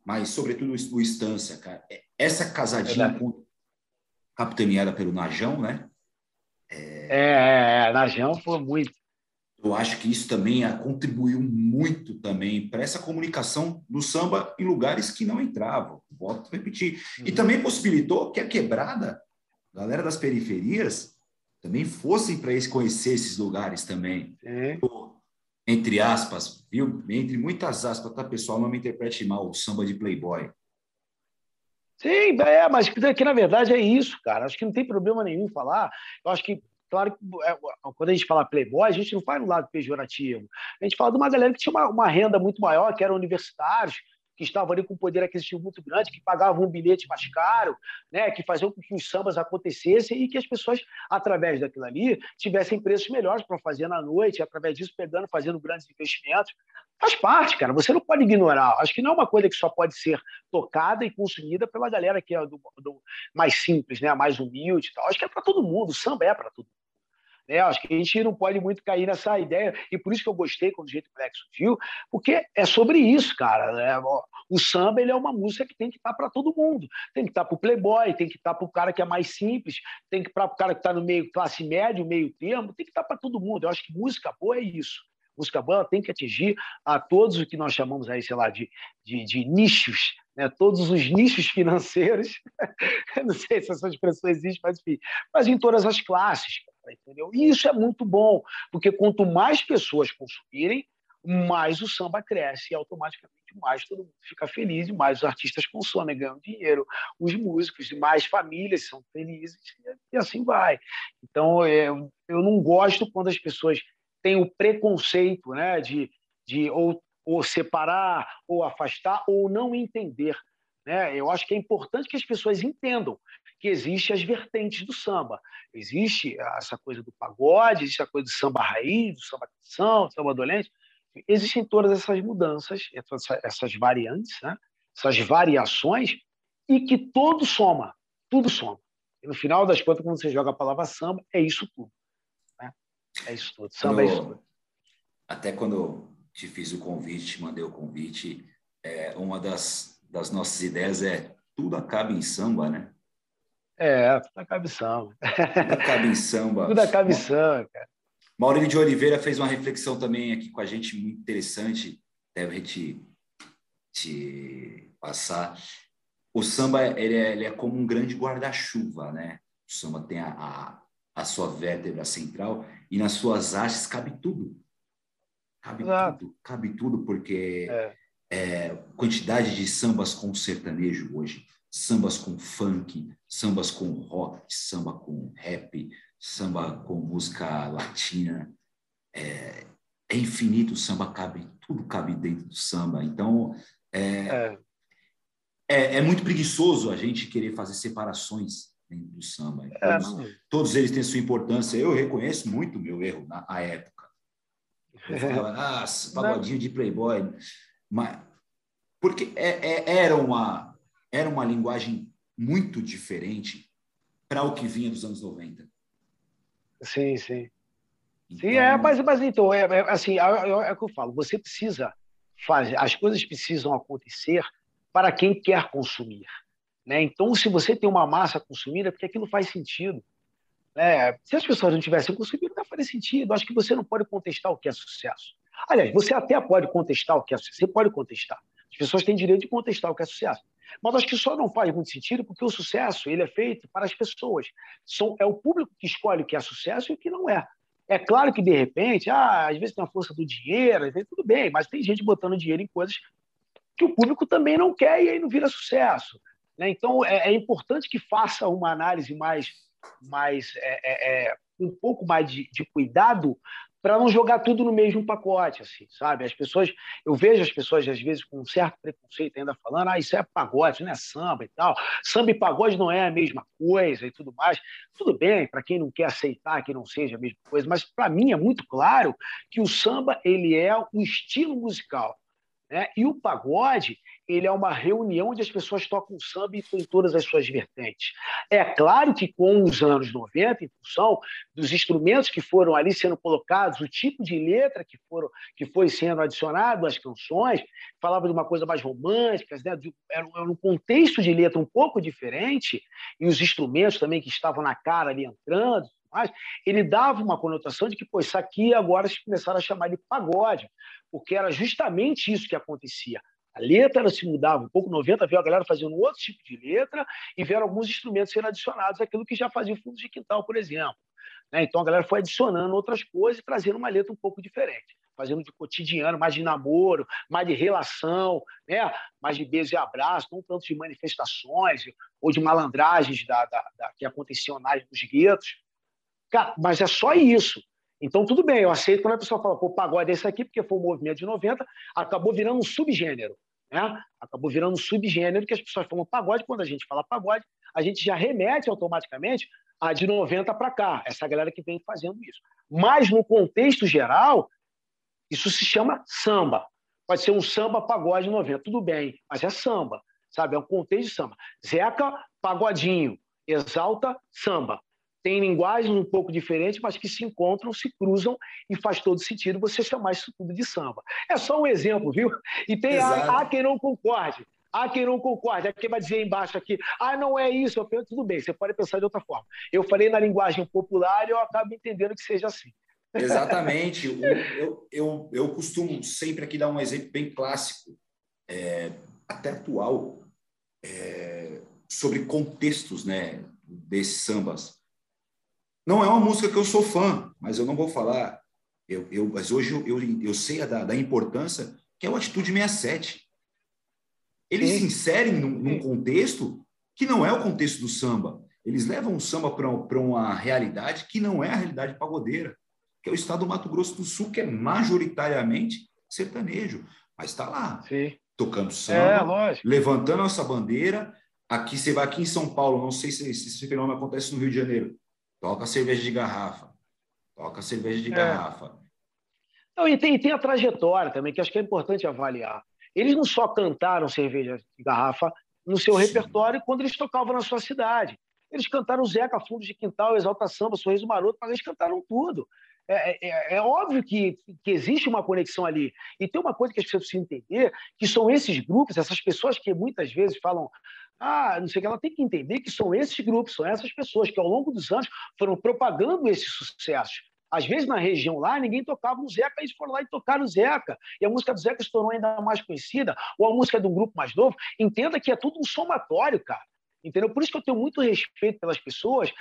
mas sobretudo o Estância, cara. É, essa casadinha é com, capitaneada pelo Najão, né? É, é, é, Najão foi muito. Eu acho que isso também contribuiu muito também para essa comunicação do samba em lugares que não entravam. Volto a repetir. Uhum. E também possibilitou que a quebrada, a galera das periferias, também fossem para conhecer esses lugares também. É. Entre aspas, viu? Entre muitas aspas, tá, pessoal? Não me interprete mal o samba de Playboy. Sim, é, mas que na verdade é isso, cara. Acho que não tem problema nenhum falar. Eu acho que, claro, que é, quando a gente fala playboy, a gente não faz no lado pejorativo. A gente fala de uma galera que tinha uma, uma renda muito maior, que eram universitários, que estavam ali com poder aquisitivo muito grande, que pagavam um bilhete mais caro, né, que faziam com que os sambas acontecessem e que as pessoas, através daquilo ali, tivessem preços melhores para fazer na noite, através disso pegando, fazendo grandes investimentos. Faz parte, cara, você não pode ignorar. Acho que não é uma coisa que só pode ser tocada e consumida pela galera que é do, do mais simples, né, mais humilde. Tal. Acho que é para todo mundo, o samba é para todo mundo. Né? Acho que a gente não pode muito cair nessa ideia, e por isso que eu gostei quando o Jeito Black surgiu, porque é sobre isso, cara. Né? O samba ele é uma música que tem que estar para todo mundo. Tem que estar para o playboy, tem que estar para o cara que é mais simples, tem que estar para o cara que está no meio classe médio, meio termo, tem que estar para todo mundo. Eu acho que música boa é isso. Música boa tem que atingir a todos o que nós chamamos aí, sei lá, de, de, de nichos, né? todos os nichos financeiros. não sei se essa expressão existe, mas enfim, mas em todas as classes, entendeu? E isso é muito bom, porque quanto mais pessoas consumirem, mais o samba cresce e automaticamente mais todo mundo fica feliz, mais os artistas consomem, ganham dinheiro, os músicos, mais famílias são felizes e assim vai. Então, eu, eu não gosto quando as pessoas têm o preconceito né, de, de ou, ou separar, ou afastar, ou não entender. Né? Eu acho que é importante que as pessoas entendam que existem as vertentes do samba. Existe essa coisa do pagode, existe a coisa do samba raiz, do samba canção, do samba dolente, existem todas essas mudanças, essas variantes, né? essas variações, e que tudo soma, tudo soma. E no final das contas, quando você joga a palavra samba, é isso tudo. É isso tudo. Samba é isso tudo. Até quando te fiz o convite, te mandei o convite, é, uma das, das nossas ideias é tudo acaba em samba, né? É, tudo acaba em samba. Tudo acaba em samba. tudo acaba em samba, cara. Maurílio de Oliveira fez uma reflexão também aqui com a gente, muito interessante, deve te, te passar. O samba ele é, ele é como um grande guarda-chuva, né? O samba tem a, a, a, sua vértebra central e nas suas hastes cabe tudo. Cabe Exato. tudo, cabe tudo, porque é. É, quantidade de sambas com sertanejo hoje, sambas com funk, sambas com rock, samba com rap, samba com música latina. É, é infinito, o samba cabe, tudo cabe dentro do samba. Então, é, é. é, é muito preguiçoso a gente querer fazer separações do samba. É, todos, todos, eles têm sua importância. Eu reconheço muito o meu erro na época. Eu falava, ah, pagodinho de playboy. Mas, porque é, é, era, uma, era uma linguagem muito diferente para o que vinha dos anos 90. Sim, sim. Então... Sim, é, mas, mas então, é, é assim, é, é, é o que eu falo, você precisa fazer, as coisas precisam acontecer para quem quer consumir. Né? Então, se você tem uma massa consumida, é porque aquilo faz sentido. Né? Se as pessoas não tivessem consumido, não faria sentido. Acho que você não pode contestar o que é sucesso. Aliás, você até pode contestar o que é sucesso. Você pode contestar. As pessoas têm direito de contestar o que é sucesso. Mas acho que só não faz muito sentido porque o sucesso ele é feito para as pessoas. São, é o público que escolhe o que é sucesso e o que não é. É claro que, de repente, ah, às vezes tem a força do dinheiro, às vezes tudo bem, mas tem gente botando dinheiro em coisas que o público também não quer e aí não vira sucesso. Né? Então, é, é, importante que faça uma análise mais, mais é, é, é um pouco mais de, de cuidado para não jogar tudo no mesmo pacote, assim, sabe? As pessoas, eu vejo as pessoas às vezes com um certo preconceito ainda falando, ah, isso é pagode, não é samba e tal. Samba e pagode não é a mesma coisa e tudo mais. Tudo bem, para quem não quer aceitar que não seja a mesma coisa, mas para mim é muito claro que o samba ele é um estilo musical, né? E o pagode ele é uma reunião onde as pessoas tocam samba em todas as suas vertentes. É claro que com os anos 90, em função dos instrumentos que foram ali sendo colocados, o tipo de letra que, foram, que foi sendo adicionado às canções, falava de uma coisa mais romântica, né? era um contexto de letra um pouco diferente, e os instrumentos também que estavam na cara ali entrando, mas ele dava uma conotação de que, pô, isso aqui agora se começaram a chamar de pagode, porque era justamente isso que acontecia. A letra se mudava um pouco, 90 veio a galera fazendo outro tipo de letra e vieram alguns instrumentos sendo adicionados, aquilo que já fazia o fundo de quintal, por exemplo. Né? Então a galera foi adicionando outras coisas e trazendo uma letra um pouco diferente, fazendo de cotidiano, mais de namoro, mais de relação, né? mais de beijo e abraço, não tanto de manifestações ou de malandragens da, da, da que aconteciam nas dos guetos. Mas é só isso. Então, tudo bem, eu aceito quando a pessoa fala, pô, pagode é esse aqui, porque foi um movimento de 90, acabou virando um subgênero. Né? Acabou virando um subgênero que as pessoas falam pagode. Quando a gente fala pagode, a gente já remete automaticamente a de 90 para cá, essa galera que vem fazendo isso. Mas, no contexto geral, isso se chama samba. Pode ser um samba pagode 90, tudo bem, mas é samba, sabe? É um contexto de samba. Zeca, pagodinho, exalta samba têm linguagens um pouco diferentes, mas que se encontram, se cruzam e faz todo sentido você chamar isso tudo de samba. É só um exemplo, viu? E tem há, há, quem não concorde. Há quem não concorde, há quem vai dizer embaixo aqui, ah, não é isso, eu penso, tudo bem, você pode pensar de outra forma. Eu falei na linguagem popular e eu acabo entendendo que seja assim. Exatamente. eu, eu, eu costumo sempre aqui dar um exemplo bem clássico, é, até atual, é, sobre contextos né, desses sambas. Não é uma música que eu sou fã, mas eu não vou falar. Eu, eu, mas hoje eu, eu, eu sei da, da importância que é o Atitude 67. Eles Sim. se inserem num, num, contexto que não é o contexto do samba. Eles levam o samba para uma realidade que não é a realidade pagodeira, que é o estado do Mato Grosso do Sul, que é majoritariamente sertanejo. Mas está lá, Sim. tocando samba, é, levantando essa bandeira. Aqui, você vai aqui em São Paulo, não sei se, se esse fenômeno acontece no Rio de Janeiro. Toca cerveja de garrafa. Toca cerveja de é. garrafa. Não, e tem, tem a trajetória também, que acho que é importante avaliar. Eles não só cantaram cerveja de garrafa no seu Sim. repertório quando eles tocavam na sua cidade. Eles cantaram Zeca, Fundo de Quintal, Exalta Samba, Sorriso Maroto, mas eles cantaram tudo. É, é, é, óbvio que, que existe uma conexão ali. E tem uma coisa que as pessoas precisam entender, que são esses grupos, essas pessoas que muitas vezes falam, ah, não sei o que, ela tem que entender que são esses grupos, são essas pessoas que ao longo dos anos foram propagando esses sucessos. Às vezes, na região lá, ninguém tocava o Zeca, eles foram lá e tocaram o Zeca. E a música do Zeca se tornou ainda mais conhecida, ou a música de um grupo mais novo. Entenda que é tudo um somatório, cara. Entendeu? Por isso que eu tenho muito respeito pelas pessoas,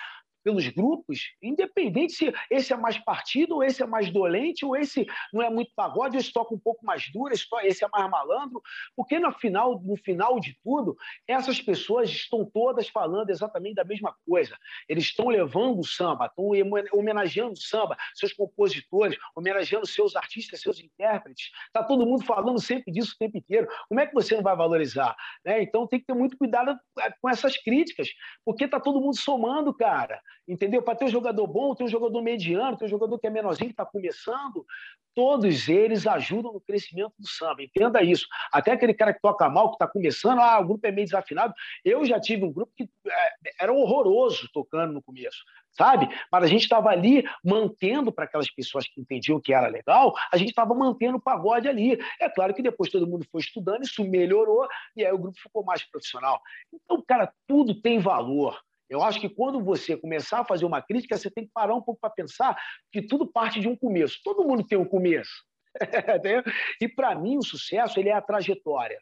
pelos grupos, independente se esse é mais partido, ou esse é mais dolente, ou esse não é muito pagode, esse toca um pouco mais duro, esse é mais malandro, porque no final, no final de tudo, essas pessoas estão todas falando exatamente da mesma coisa. Eles estão levando o samba, estão homenageando o samba, seus compositores, homenageando seus artistas, seus intérpretes. Está todo mundo falando sempre disso o tempo inteiro. Como é que você não vai valorizar? Né? Então tem que ter muito cuidado eh, com essas críticas, porque está todo mundo somando, cara. Entendeu? Para ter um jogador bom, ter um jogador mediano, ter um jogador que é menorzinho, que está começando, todos eles ajudam no crescimento do samba. Entenda isso. Até aquele cara que toca mal, que está começando, ah, o grupo é meio desafinado. Eu já tive um grupo que é, era horroroso tocando no começo, sabe? Mas a gente estava ali mantendo para aquelas pessoas que entendiam que era legal, a gente estava mantendo o pagode ali. É claro que depois todo mundo foi estudando, isso melhorou, e aí o grupo ficou mais profissional. Então, cara, tudo tem valor. Eu acho que quando você começar a fazer uma crítica, você tem que parar um pouco para pensar que tudo parte de um começo. Todo mundo tem um começo. e para mim o sucesso ele é a trajetória.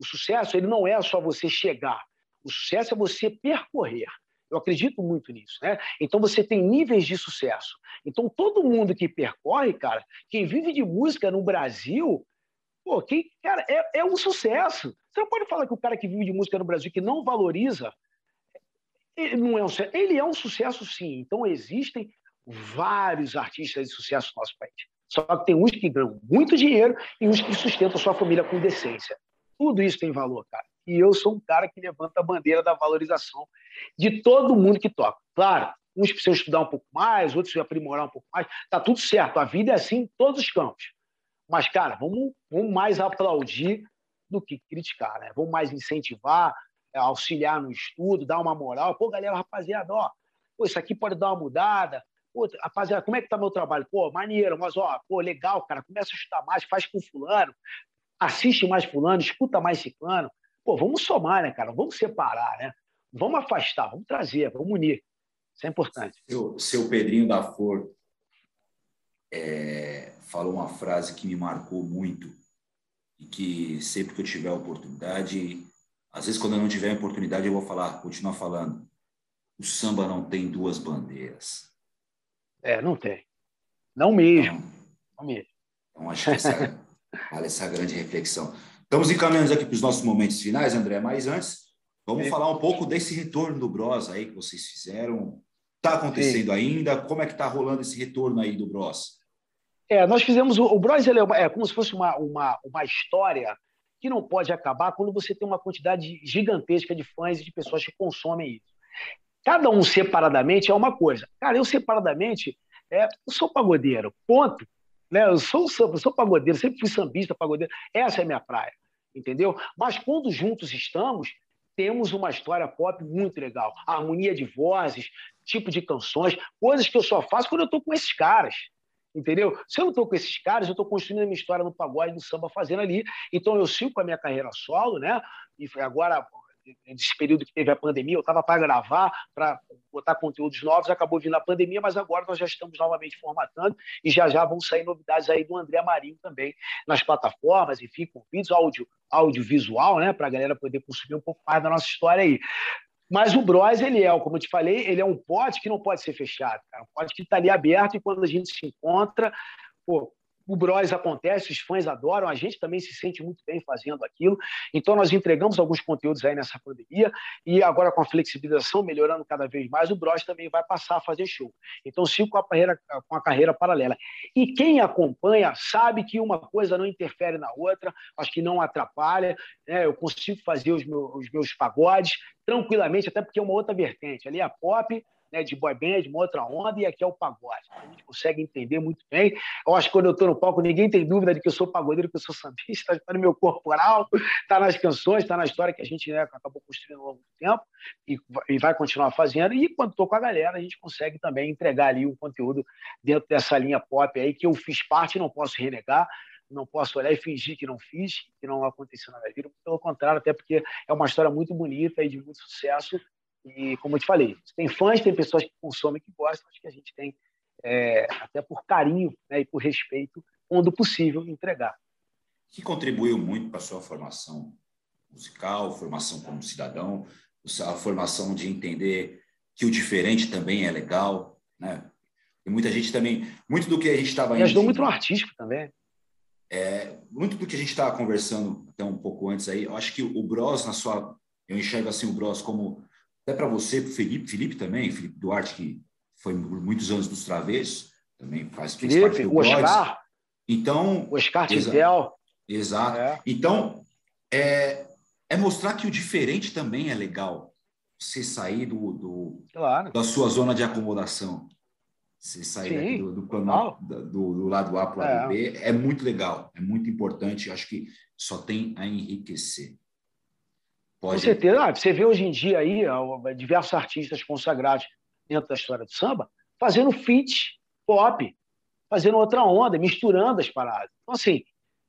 O sucesso ele não é só você chegar. O sucesso é você percorrer. Eu acredito muito nisso, né? Então você tem níveis de sucesso. Então todo mundo que percorre, cara, quem vive de música no Brasil, pô, quem, cara, é, é um sucesso. Você não pode falar que o cara que vive de música no Brasil que não valoriza ele não é um, ele é um sucesso, sim. Então, existem vários artistas de sucesso no nosso país. Só que tem uns que ganham muito dinheiro e uns que sustentam sua família com decência. Tudo isso tem valor, cara. E eu sou um cara que levanta a bandeira da valorização de todo mundo que toca. Claro, uns precisam estudar um pouco mais, outros precisam aprimorar um pouco mais. Tá tudo certo. A vida é assim em todos os campos. Mas, cara, vamos, vamos mais aplaudir do que criticar, né? Vamos mais incentivar, auxiliar no estudo, dar uma moral. Pô, galera, rapaziada, ó, pô, isso aqui pode dar uma mudada. Pô, rapaziada, como é que tá meu trabalho? Pô, maneiro, mas ó, pô, legal, cara, começa a estudar mais, faz com fulano, assiste mais fulano, escuta mais ciclano. Pô, vamos somar, né, cara? Vamos separar, né? Vamos afastar, vamos trazer, vamos unir. Isso é importante. Seu, seu Pedrinho da Flor é, falou uma frase que me marcou muito e que sempre que eu tiver a oportunidade às vezes, quando eu não tiver oportunidade, eu vou falar, continuar falando. O samba não tem duas bandeiras. É, não tem. Não mesmo. Então, não mesmo. Então, acho que essa, vale essa grande reflexão. Estamos encaminhando aqui para os nossos momentos finais, André, mas antes, vamos é. falar um pouco desse retorno do Bros aí que vocês fizeram. Está acontecendo Sim. ainda? Como é que está rolando esse retorno aí do Bros? É, nós fizemos o, o Bros é, é, como se fosse uma, uma, uma história que não pode acabar quando você tem uma quantidade gigantesca de fãs e de pessoas que consomem isso. Cada um separadamente é uma coisa. Cara, eu separadamente, é, eu sou pagodeiro, ponto. Né? Eu sou, eu sou pagodeiro, sempre fui sambista, pagodeiro. Essa é a minha praia, entendeu? Mas quando juntos estamos, temos uma história pop muito legal. harmonia de vozes, tipo de canções, coisas que eu só faço quando eu estou com esses caras entendeu? Se eu não estou com esses caras, eu estou construindo a minha história no pagode, no samba, fazendo ali. Então, eu sigo com a minha carreira solo, né? E agora, nesse período que teve a pandemia, eu estava para gravar, para botar conteúdos novos, acabou vindo a pandemia, mas agora nós já estamos novamente formatando e já já vão sair novidades aí do André Marinho também nas plataformas, enfim, com vídeos, áudio, audiovisual, né, para a galera poder consumir um pouco mais da nossa história aí. Mas o Bros, ele é, como eu te falei, ele é um pote que não pode ser fechado, cara. um pote que está ali aberto e quando a gente se encontra, pô, o Bros acontece, os fãs adoram, a gente também se sente muito bem fazendo aquilo. Então, nós entregamos alguns conteúdos aí nessa pandemia e agora com a flexibilização melhorando cada vez mais, o Bros também vai passar a fazer show. Então, sigo com a carreira, com a carreira paralela. E quem acompanha sabe que uma coisa não interfere na outra, acho que não atrapalha. Né? Eu consigo fazer os meus, os meus pagodes tranquilamente, até porque é uma outra vertente. Ali é a pop, né, de boy band, uma outra onda, e aqui é o pagode. A gente consegue entender muito bem. Eu acho que quando eu estou no palco, ninguém tem dúvida de que eu sou pagodeiro, que eu sou sambista, está no meu corporal, está nas canções, está na história que a gente né, acabou construindo ao longo do tempo e, e vai continuar fazendo. E quando estou com a galera, a gente consegue também entregar ali um conteúdo dentro dessa linha pop aí, que eu fiz parte não posso renegar não posso olhar e fingir que não fiz, que não aconteceu na minha vida. Pelo contrário, até porque é uma história muito bonita e de muito sucesso e, como eu te falei, tem fãs, tem pessoas que consomem, que gostam, acho que a gente tem, é, até por carinho né, e por respeito, quando possível, entregar. Que contribuiu muito para a sua formação musical, formação como cidadão, a formação de entender que o diferente também é legal, né? E muita gente também, muito do que a gente estava... E ajudou muito no artístico também. É, muito do que a gente estava conversando até um pouco antes aí, eu acho que o Bros, na sua... Eu enxergo assim o Bros como até para você, para Felipe, Felipe também, Felipe Duarte, que foi por muitos anos dos Travessos, também faz Felipe, parte do Oscar. Então, o Oscar Tidel. Exato. É. Então, é, é mostrar que o diferente também é legal. Você sair do, do claro. da sua zona de acomodação. Você sair do, do, plano, do, do, lado A para o lado é. B é muito legal, é muito importante. Acho que só tem a enriquecer. Pode. Com certeza. Ah, você vê hoje em dia aí diversos artistas consagrados dentro da história do samba fazendo feat pop, fazendo outra onda, misturando as paradas. Então, assim,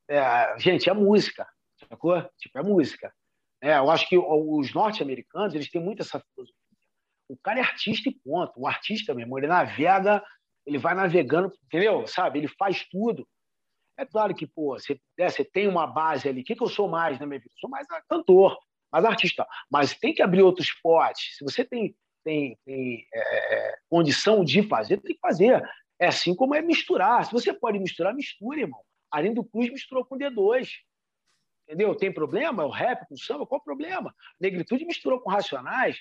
é, gente, é música, sacou? Tipo, é música. É, eu acho que os norte-americanos eles têm muito essa filosofia. O cara é artista e ponto. O artista mesmo, ele navega, ele vai navegando, entendeu? Sabe? Ele faz tudo. É claro que, pô, você, né, você tem uma base ali. O que, que eu sou mais na minha vida? Eu sou mais cantor mais artista. Mas tem que abrir outros potes. Se você tem, tem, tem é, é, condição de fazer, tem que fazer. É assim como é misturar. Se você pode misturar, misture, irmão. Além do Cruz misturou com D2. Entendeu? Tem problema? O rap com o samba? Qual o problema? Negritude misturou com Racionais.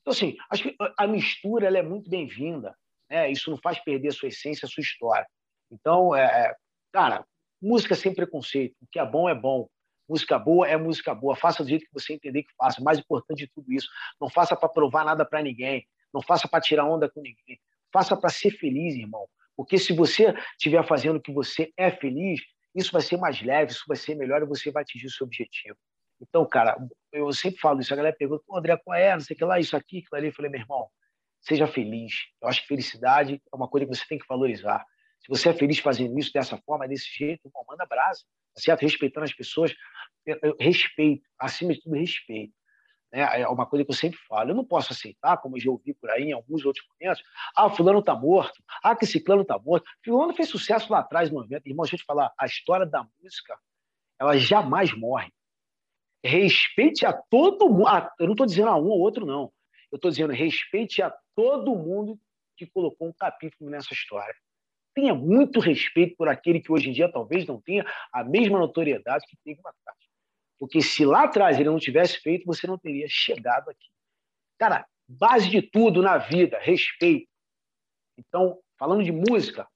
Então, assim, acho que a mistura ela é muito bem-vinda. Né? Isso não faz perder a sua essência, a sua história. Então, é, é cara, música sem preconceito. O que é bom é bom. Música boa é música boa. Faça do jeito que você entender que faça. Mais importante de tudo isso, não faça para provar nada para ninguém. Não faça para tirar onda com ninguém. Faça para ser feliz, irmão. Porque se você estiver fazendo o que você é feliz, isso vai ser mais leve, isso vai ser melhor e você vai atingir o seu objetivo. Então, cara, eu sempre falo isso. A galera pergunta, André, qual é? Não sei o que lá, isso aqui, aquilo ali. Eu falei, meu irmão, seja feliz. Eu acho que felicidade é uma coisa que você tem que valorizar. Se você é feliz fazendo isso dessa forma, desse jeito, manda brasa, tá certo? Respeitando as pessoas, respeito, acima de tudo, respeito. Né? É uma coisa que eu sempre falo. Eu não posso aceitar, como eu já ouvi por aí em alguns outros momentos, ah, fulano está morto, ah, que ciclano está morto. Fulano fez sucesso lá atrás, no 90. Irmão, deixa eu te falar, a história da música, ela jamais morre. Respeite a todo mundo. Eu não estou dizendo a um ou outro, não. Eu estou dizendo respeite a todo mundo que colocou um capítulo nessa história. Tenha muito respeito por aquele que hoje em dia talvez não tenha a mesma notoriedade que teve lá atrás. Porque se lá atrás ele não tivesse feito, você não teria chegado aqui. Cara, base de tudo na vida, respeito. Então, falando de música,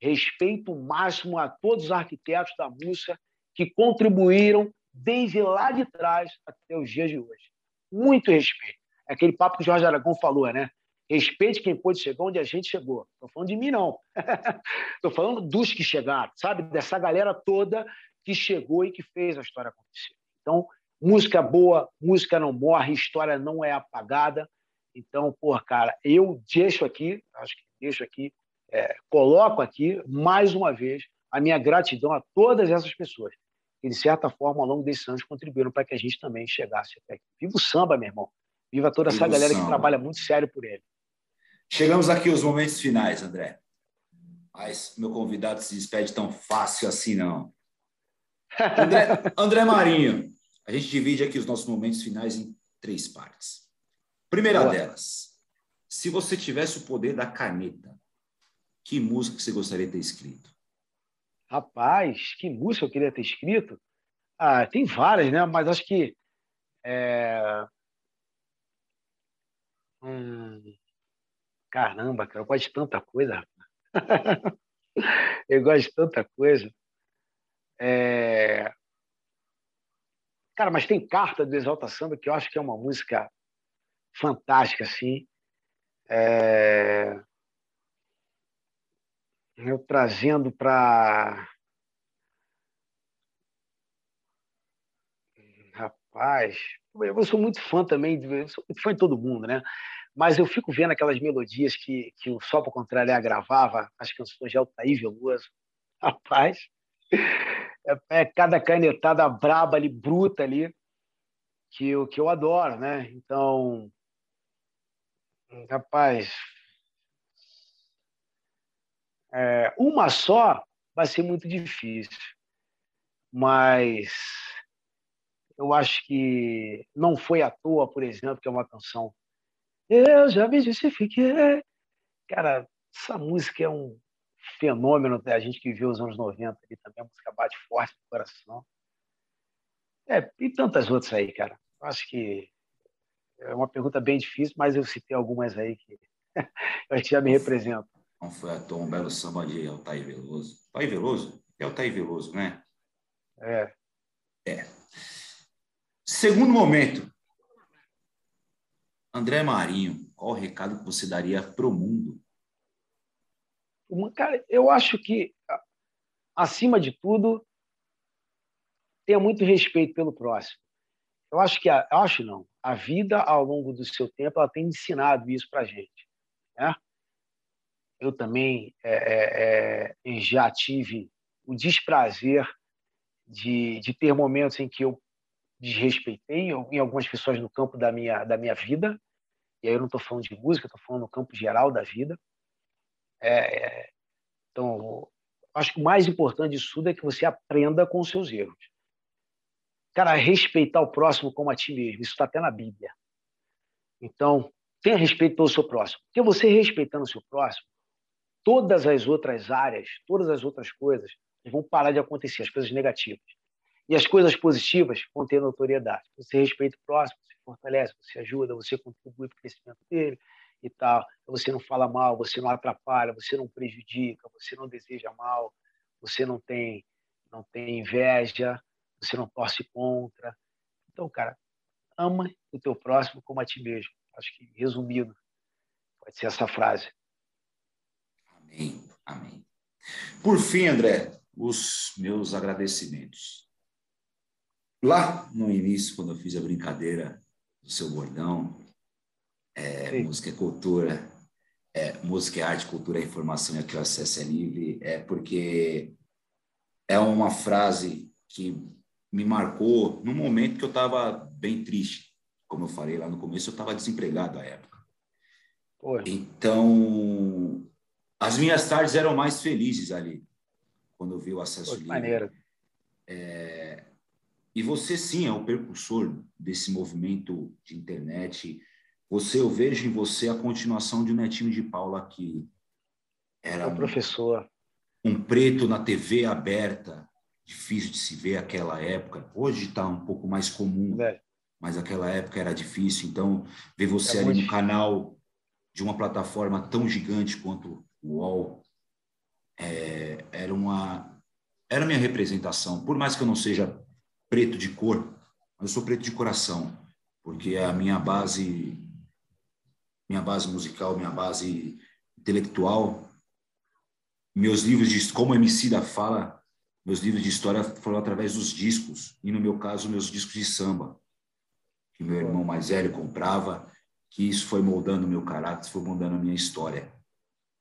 respeito máximo a todos os arquitetos da música que contribuíram desde lá de trás até os dias de hoje. Muito respeito. É aquele papo que o Jorge Aragão falou, né? Respeite quem pôde chegar onde a gente chegou. Estou falando de mim, não. Estou falando dos que chegaram, sabe? Dessa galera toda que chegou e que fez a história acontecer. Então, música boa, música não morre, história não é apagada. Então, pô, cara, eu deixo aqui, acho que deixo aqui, é, coloco aqui, mais uma vez, a minha gratidão a todas essas pessoas que, de certa forma, ao longo desses anos, contribuíram para que a gente também chegasse até aqui. Viva o samba, meu irmão. Viva toda essa Viva galera que trabalha muito sério por ele. Chegamos aqui aos momentos finais, André. Mas meu convidado se despede tão fácil assim, não. André, André Marinho, a gente divide aqui os nossos momentos finais em três partes. Primeira Boa. delas, se você tivesse o poder da caneta, que música você gostaria de ter escrito? Rapaz, que música eu queria ter escrito? Ah, tem várias, né? Mas acho que. É... Hum... Caramba, cara, eu gosto de tanta coisa. eu gosto de tanta coisa. É... Cara, mas tem Carta do Exalta Samba, que eu acho que é uma música fantástica, assim. É... Eu trazendo para. Rapaz, eu sou muito fã também, eu sou muito fã de todo mundo, né? Mas eu fico vendo aquelas melodias que, que o Só para Contrário gravava, as canções de Altair Veloso. Rapaz, é, é, cada canetada braba ali, bruta ali, que eu, que eu adoro, né? Então, rapaz, é, uma só vai ser muito difícil, mas eu acho que não foi à toa, por exemplo, que é uma canção. Eu já me justifiquei. Cara, essa música é um fenômeno da gente que viu os anos 90 ali também, a música bate forte no coração. É, e tantas outras aí, cara. Acho que é uma pergunta bem difícil, mas eu citei algumas aí que eu já me representam. Não foi à toa um belo samba de Altair Veloso. Altair Veloso? É Altair Veloso, né? É. É. Segundo momento. André Marinho, qual o recado que você daria para o mundo? Cara, eu acho que, acima de tudo, tenha muito respeito pelo próximo. Eu acho que, a, acho não, a vida ao longo do seu tempo ela tem ensinado isso para a gente. Né? eu também é, é, é, já tive o desprazer de, de ter momentos em que eu desrespeitei em algumas pessoas no campo da minha, da minha vida, e aí eu não estou falando de música, estou falando no campo geral da vida. É, é, então, acho que o mais importante disso tudo é que você aprenda com os seus erros. Cara, respeitar o próximo como a ti mesmo, isso está até na Bíblia. Então, tenha respeito pelo seu próximo. Porque você respeitando o seu próximo, todas as outras áreas, todas as outras coisas vão parar de acontecer, as coisas negativas. E as coisas positivas vão ter notoriedade. Você respeita o próximo, você fortalece, você ajuda, você contribui para o crescimento dele e tal. Você não fala mal, você não atrapalha, você não prejudica, você não deseja mal, você não tem, não tem inveja, você não torce contra. Então, cara, ama o teu próximo como a ti mesmo. Acho que, resumido, pode ser essa frase. Amém. Amém. Por fim, André, os meus agradecimentos. Lá no início, quando eu fiz a brincadeira do seu bordão, é, música é cultura, é, música é arte, cultura é informação e aqui o acesso é livre, é porque é uma frase que me marcou num momento que eu estava bem triste. Como eu falei lá no começo, eu estava desempregado à época. Então, as minhas tardes eram mais felizes ali, quando eu vi o acesso Pô, livre. Maneiro. É, e você, sim, é o percursor desse movimento de internet. Você, eu vejo em você a continuação de um Netinho de Paula que era o professor. Um, um preto na TV aberta, difícil de se ver aquela época. Hoje está um pouco mais comum, é. mas aquela época era difícil. Então, ver você é ali no canal de uma plataforma tão gigante quanto UOL, é, era uma era minha representação. Por mais que eu não seja preto de cor, eu sou preto de coração, porque é a minha base minha base musical, minha base intelectual, meus livros de como MC da fala, meus livros de história foram através dos discos e no meu caso meus discos de samba que meu irmão mais velho comprava, que isso foi moldando o meu caráter, foi moldando a minha história.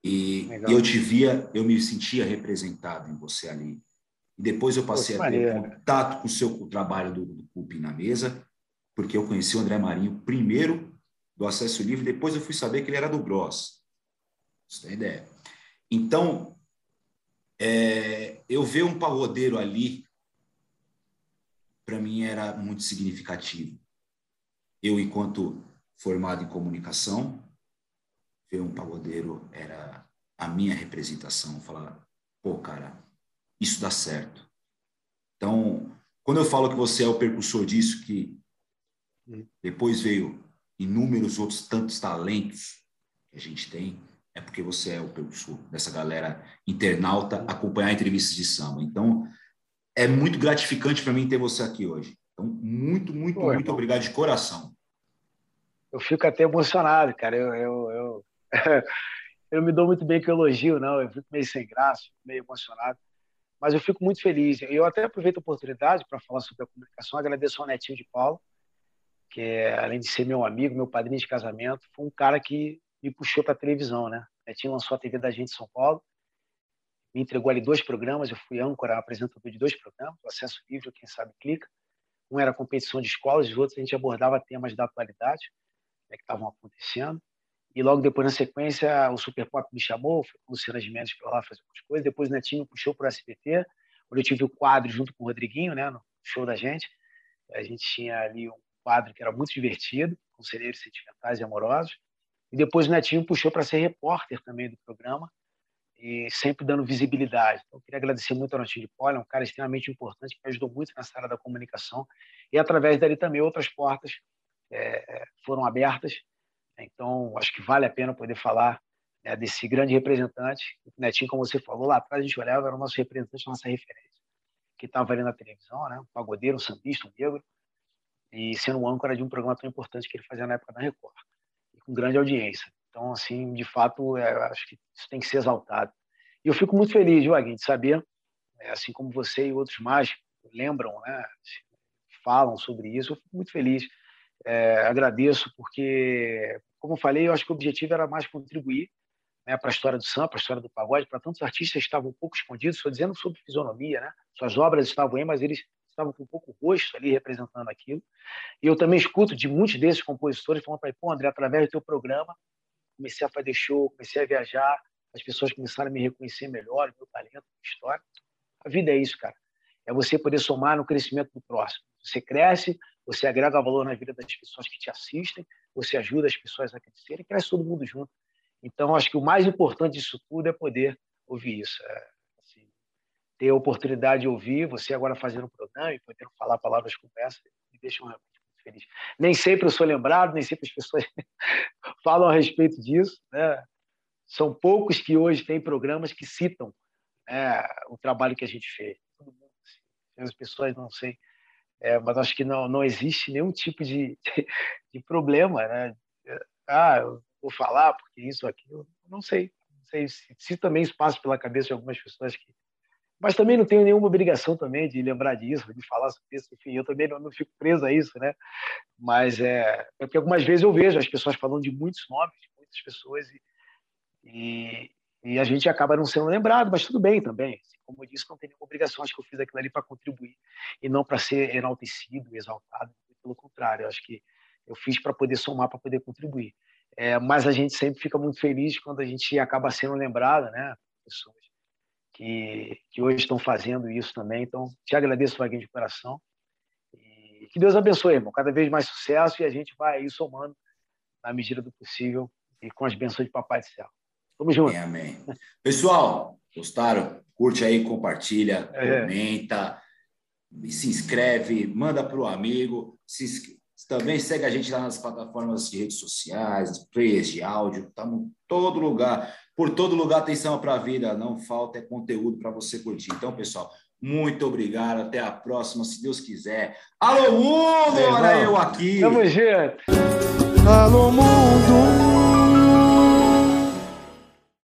E, eu te via, eu me sentia representado em você ali. E depois eu passei Poxa, a ter maneiro. contato com o seu trabalho do, do Cupim na mesa, porque eu conheci o André Marinho primeiro do Acesso Livre, depois eu fui saber que ele era do Gross. Você tem ideia? Então, é, eu ver um pagodeiro ali, para mim era muito significativo. Eu, enquanto formado em comunicação, ver um pagodeiro era a minha representação. Falar, pô, cara, isso dá certo. Então, quando eu falo que você é o percussor disso, que depois veio inúmeros outros tantos talentos que a gente tem, é porque você é o percussor dessa galera internauta acompanhar entrevistas de samba. Então, é muito gratificante para mim ter você aqui hoje. Então, muito, muito, Pô, muito obrigado de coração. Eu fico até emocionado, cara. Eu, eu, eu, eu me dou muito bem com elogio, não. Eu fico meio sem graça, meio emocionado. Mas eu fico muito feliz. Eu até aproveito a oportunidade para falar sobre a comunicação. Agradeço ao Netinho de Paulo, que é, além de ser meu amigo, meu padrinho de casamento, foi um cara que me puxou para a televisão, né? Netinho lançou a TV da gente em São Paulo, me entregou ali dois programas, eu fui âncora, apresentador de dois programas, o Acesso Livre, quem sabe clica. Um era competição de escolas, os outros a gente abordava temas da atualidade, né, que estavam acontecendo. E logo depois, na sequência, o Super Pop me chamou, foi com o Luciana Gimenez para lá fazer algumas coisas. Depois o Netinho puxou para o SBT, onde eu tive o quadro junto com o Rodriguinho, né, no show da gente. A gente tinha ali um quadro que era muito divertido, conselheiros sentimentais e amorosos. E depois o Netinho puxou para ser repórter também do programa, e sempre dando visibilidade. Então, eu queria agradecer muito ao Netinho de Poli, é um cara extremamente importante que ajudou muito nessa área da comunicação. E através dali também outras portas é, foram abertas então, acho que vale a pena poder falar né, desse grande representante. O Netinho, como você falou, lá atrás a gente olhava, era o nosso representante, nossa referência. Que estava ali na televisão, né? um pagodeiro, um sambista, um negro, e sendo um âncora de um programa tão importante que ele fazia na época da Record, com grande audiência. Então, assim, de fato, é, acho que isso tem que ser exaltado. E eu fico muito feliz, Joaquim, de saber, é, assim como você e outros mais lembram, né, falam sobre isso, eu fico muito feliz é, agradeço porque, como eu falei, eu acho que o objetivo era mais contribuir né, para a história do samba, para a história do pagode, para tantos artistas que estavam um pouco escondidos, estou dizendo sobre fisionomia, né? Suas obras estavam aí, mas eles estavam com um pouco rosto ali representando aquilo. E eu também escuto de muitos desses compositores falando para mim, pô, André, através do teu programa, comecei a fazer show, comecei a viajar, as pessoas começaram a me reconhecer melhor, meu talento, minha história. A vida é isso, cara. É você poder somar no crescimento do próximo. Você cresce, você agrega valor na vida das pessoas que te assistem, você ajuda as pessoas a crescerem, cresce todo mundo junto. Então, acho que o mais importante disso tudo é poder ouvir isso. É, ter a oportunidade de ouvir, você agora fazendo um programa e podendo falar palavras como essa, me deixa realmente muito feliz. Nem sempre eu sou lembrado, nem sempre as pessoas falam a respeito disso. Né? São poucos que hoje têm programas que citam né, o trabalho que a gente fez. Todo mundo, assim, as pessoas não sei é, mas acho que não, não existe nenhum tipo de, de, de, problema, né? Ah, eu vou falar porque isso, aquilo, não sei. Não sei se, se também isso passa pela cabeça de algumas pessoas que mas também não tenho nenhuma obrigação também de lembrar disso, de falar sobre isso, enfim, eu também não, não fico preso a isso, né? Mas é, é porque algumas vezes eu vejo as pessoas falando de muitos nomes, de muitas pessoas, e, e, e a gente acaba não sendo lembrado, mas tudo bem também. Assim, como eu disse, não tem nenhuma obrigação. Acho que eu fiz aquilo ali para contribuir e não para ser enaltecido, exaltado. Pelo contrário, acho que eu fiz para poder somar, para poder contribuir. É, mas a gente sempre fica muito feliz quando a gente acaba sendo lembrado, né? Pessoas que, que hoje estão fazendo isso também. Então, te agradeço, Vaguinho, de coração. E que Deus abençoe, irmão. Cada vez mais sucesso e a gente vai aí somando na medida do possível e com as bênçãos de Papai do Céu. Tamo junto. Amém, amém. Pessoal, gostaram? Curte aí, compartilha, é. comenta, se inscreve, manda para o amigo. Se, também segue a gente lá nas plataformas de redes sociais, players de áudio. Estamos em todo lugar. Por todo lugar tem samba para a vida. Não falta é conteúdo para você curtir. Então, pessoal, muito obrigado. Até a próxima, se Deus quiser. Alô, mundo! Olha eu aqui. Tamo junto. Alô, mundo!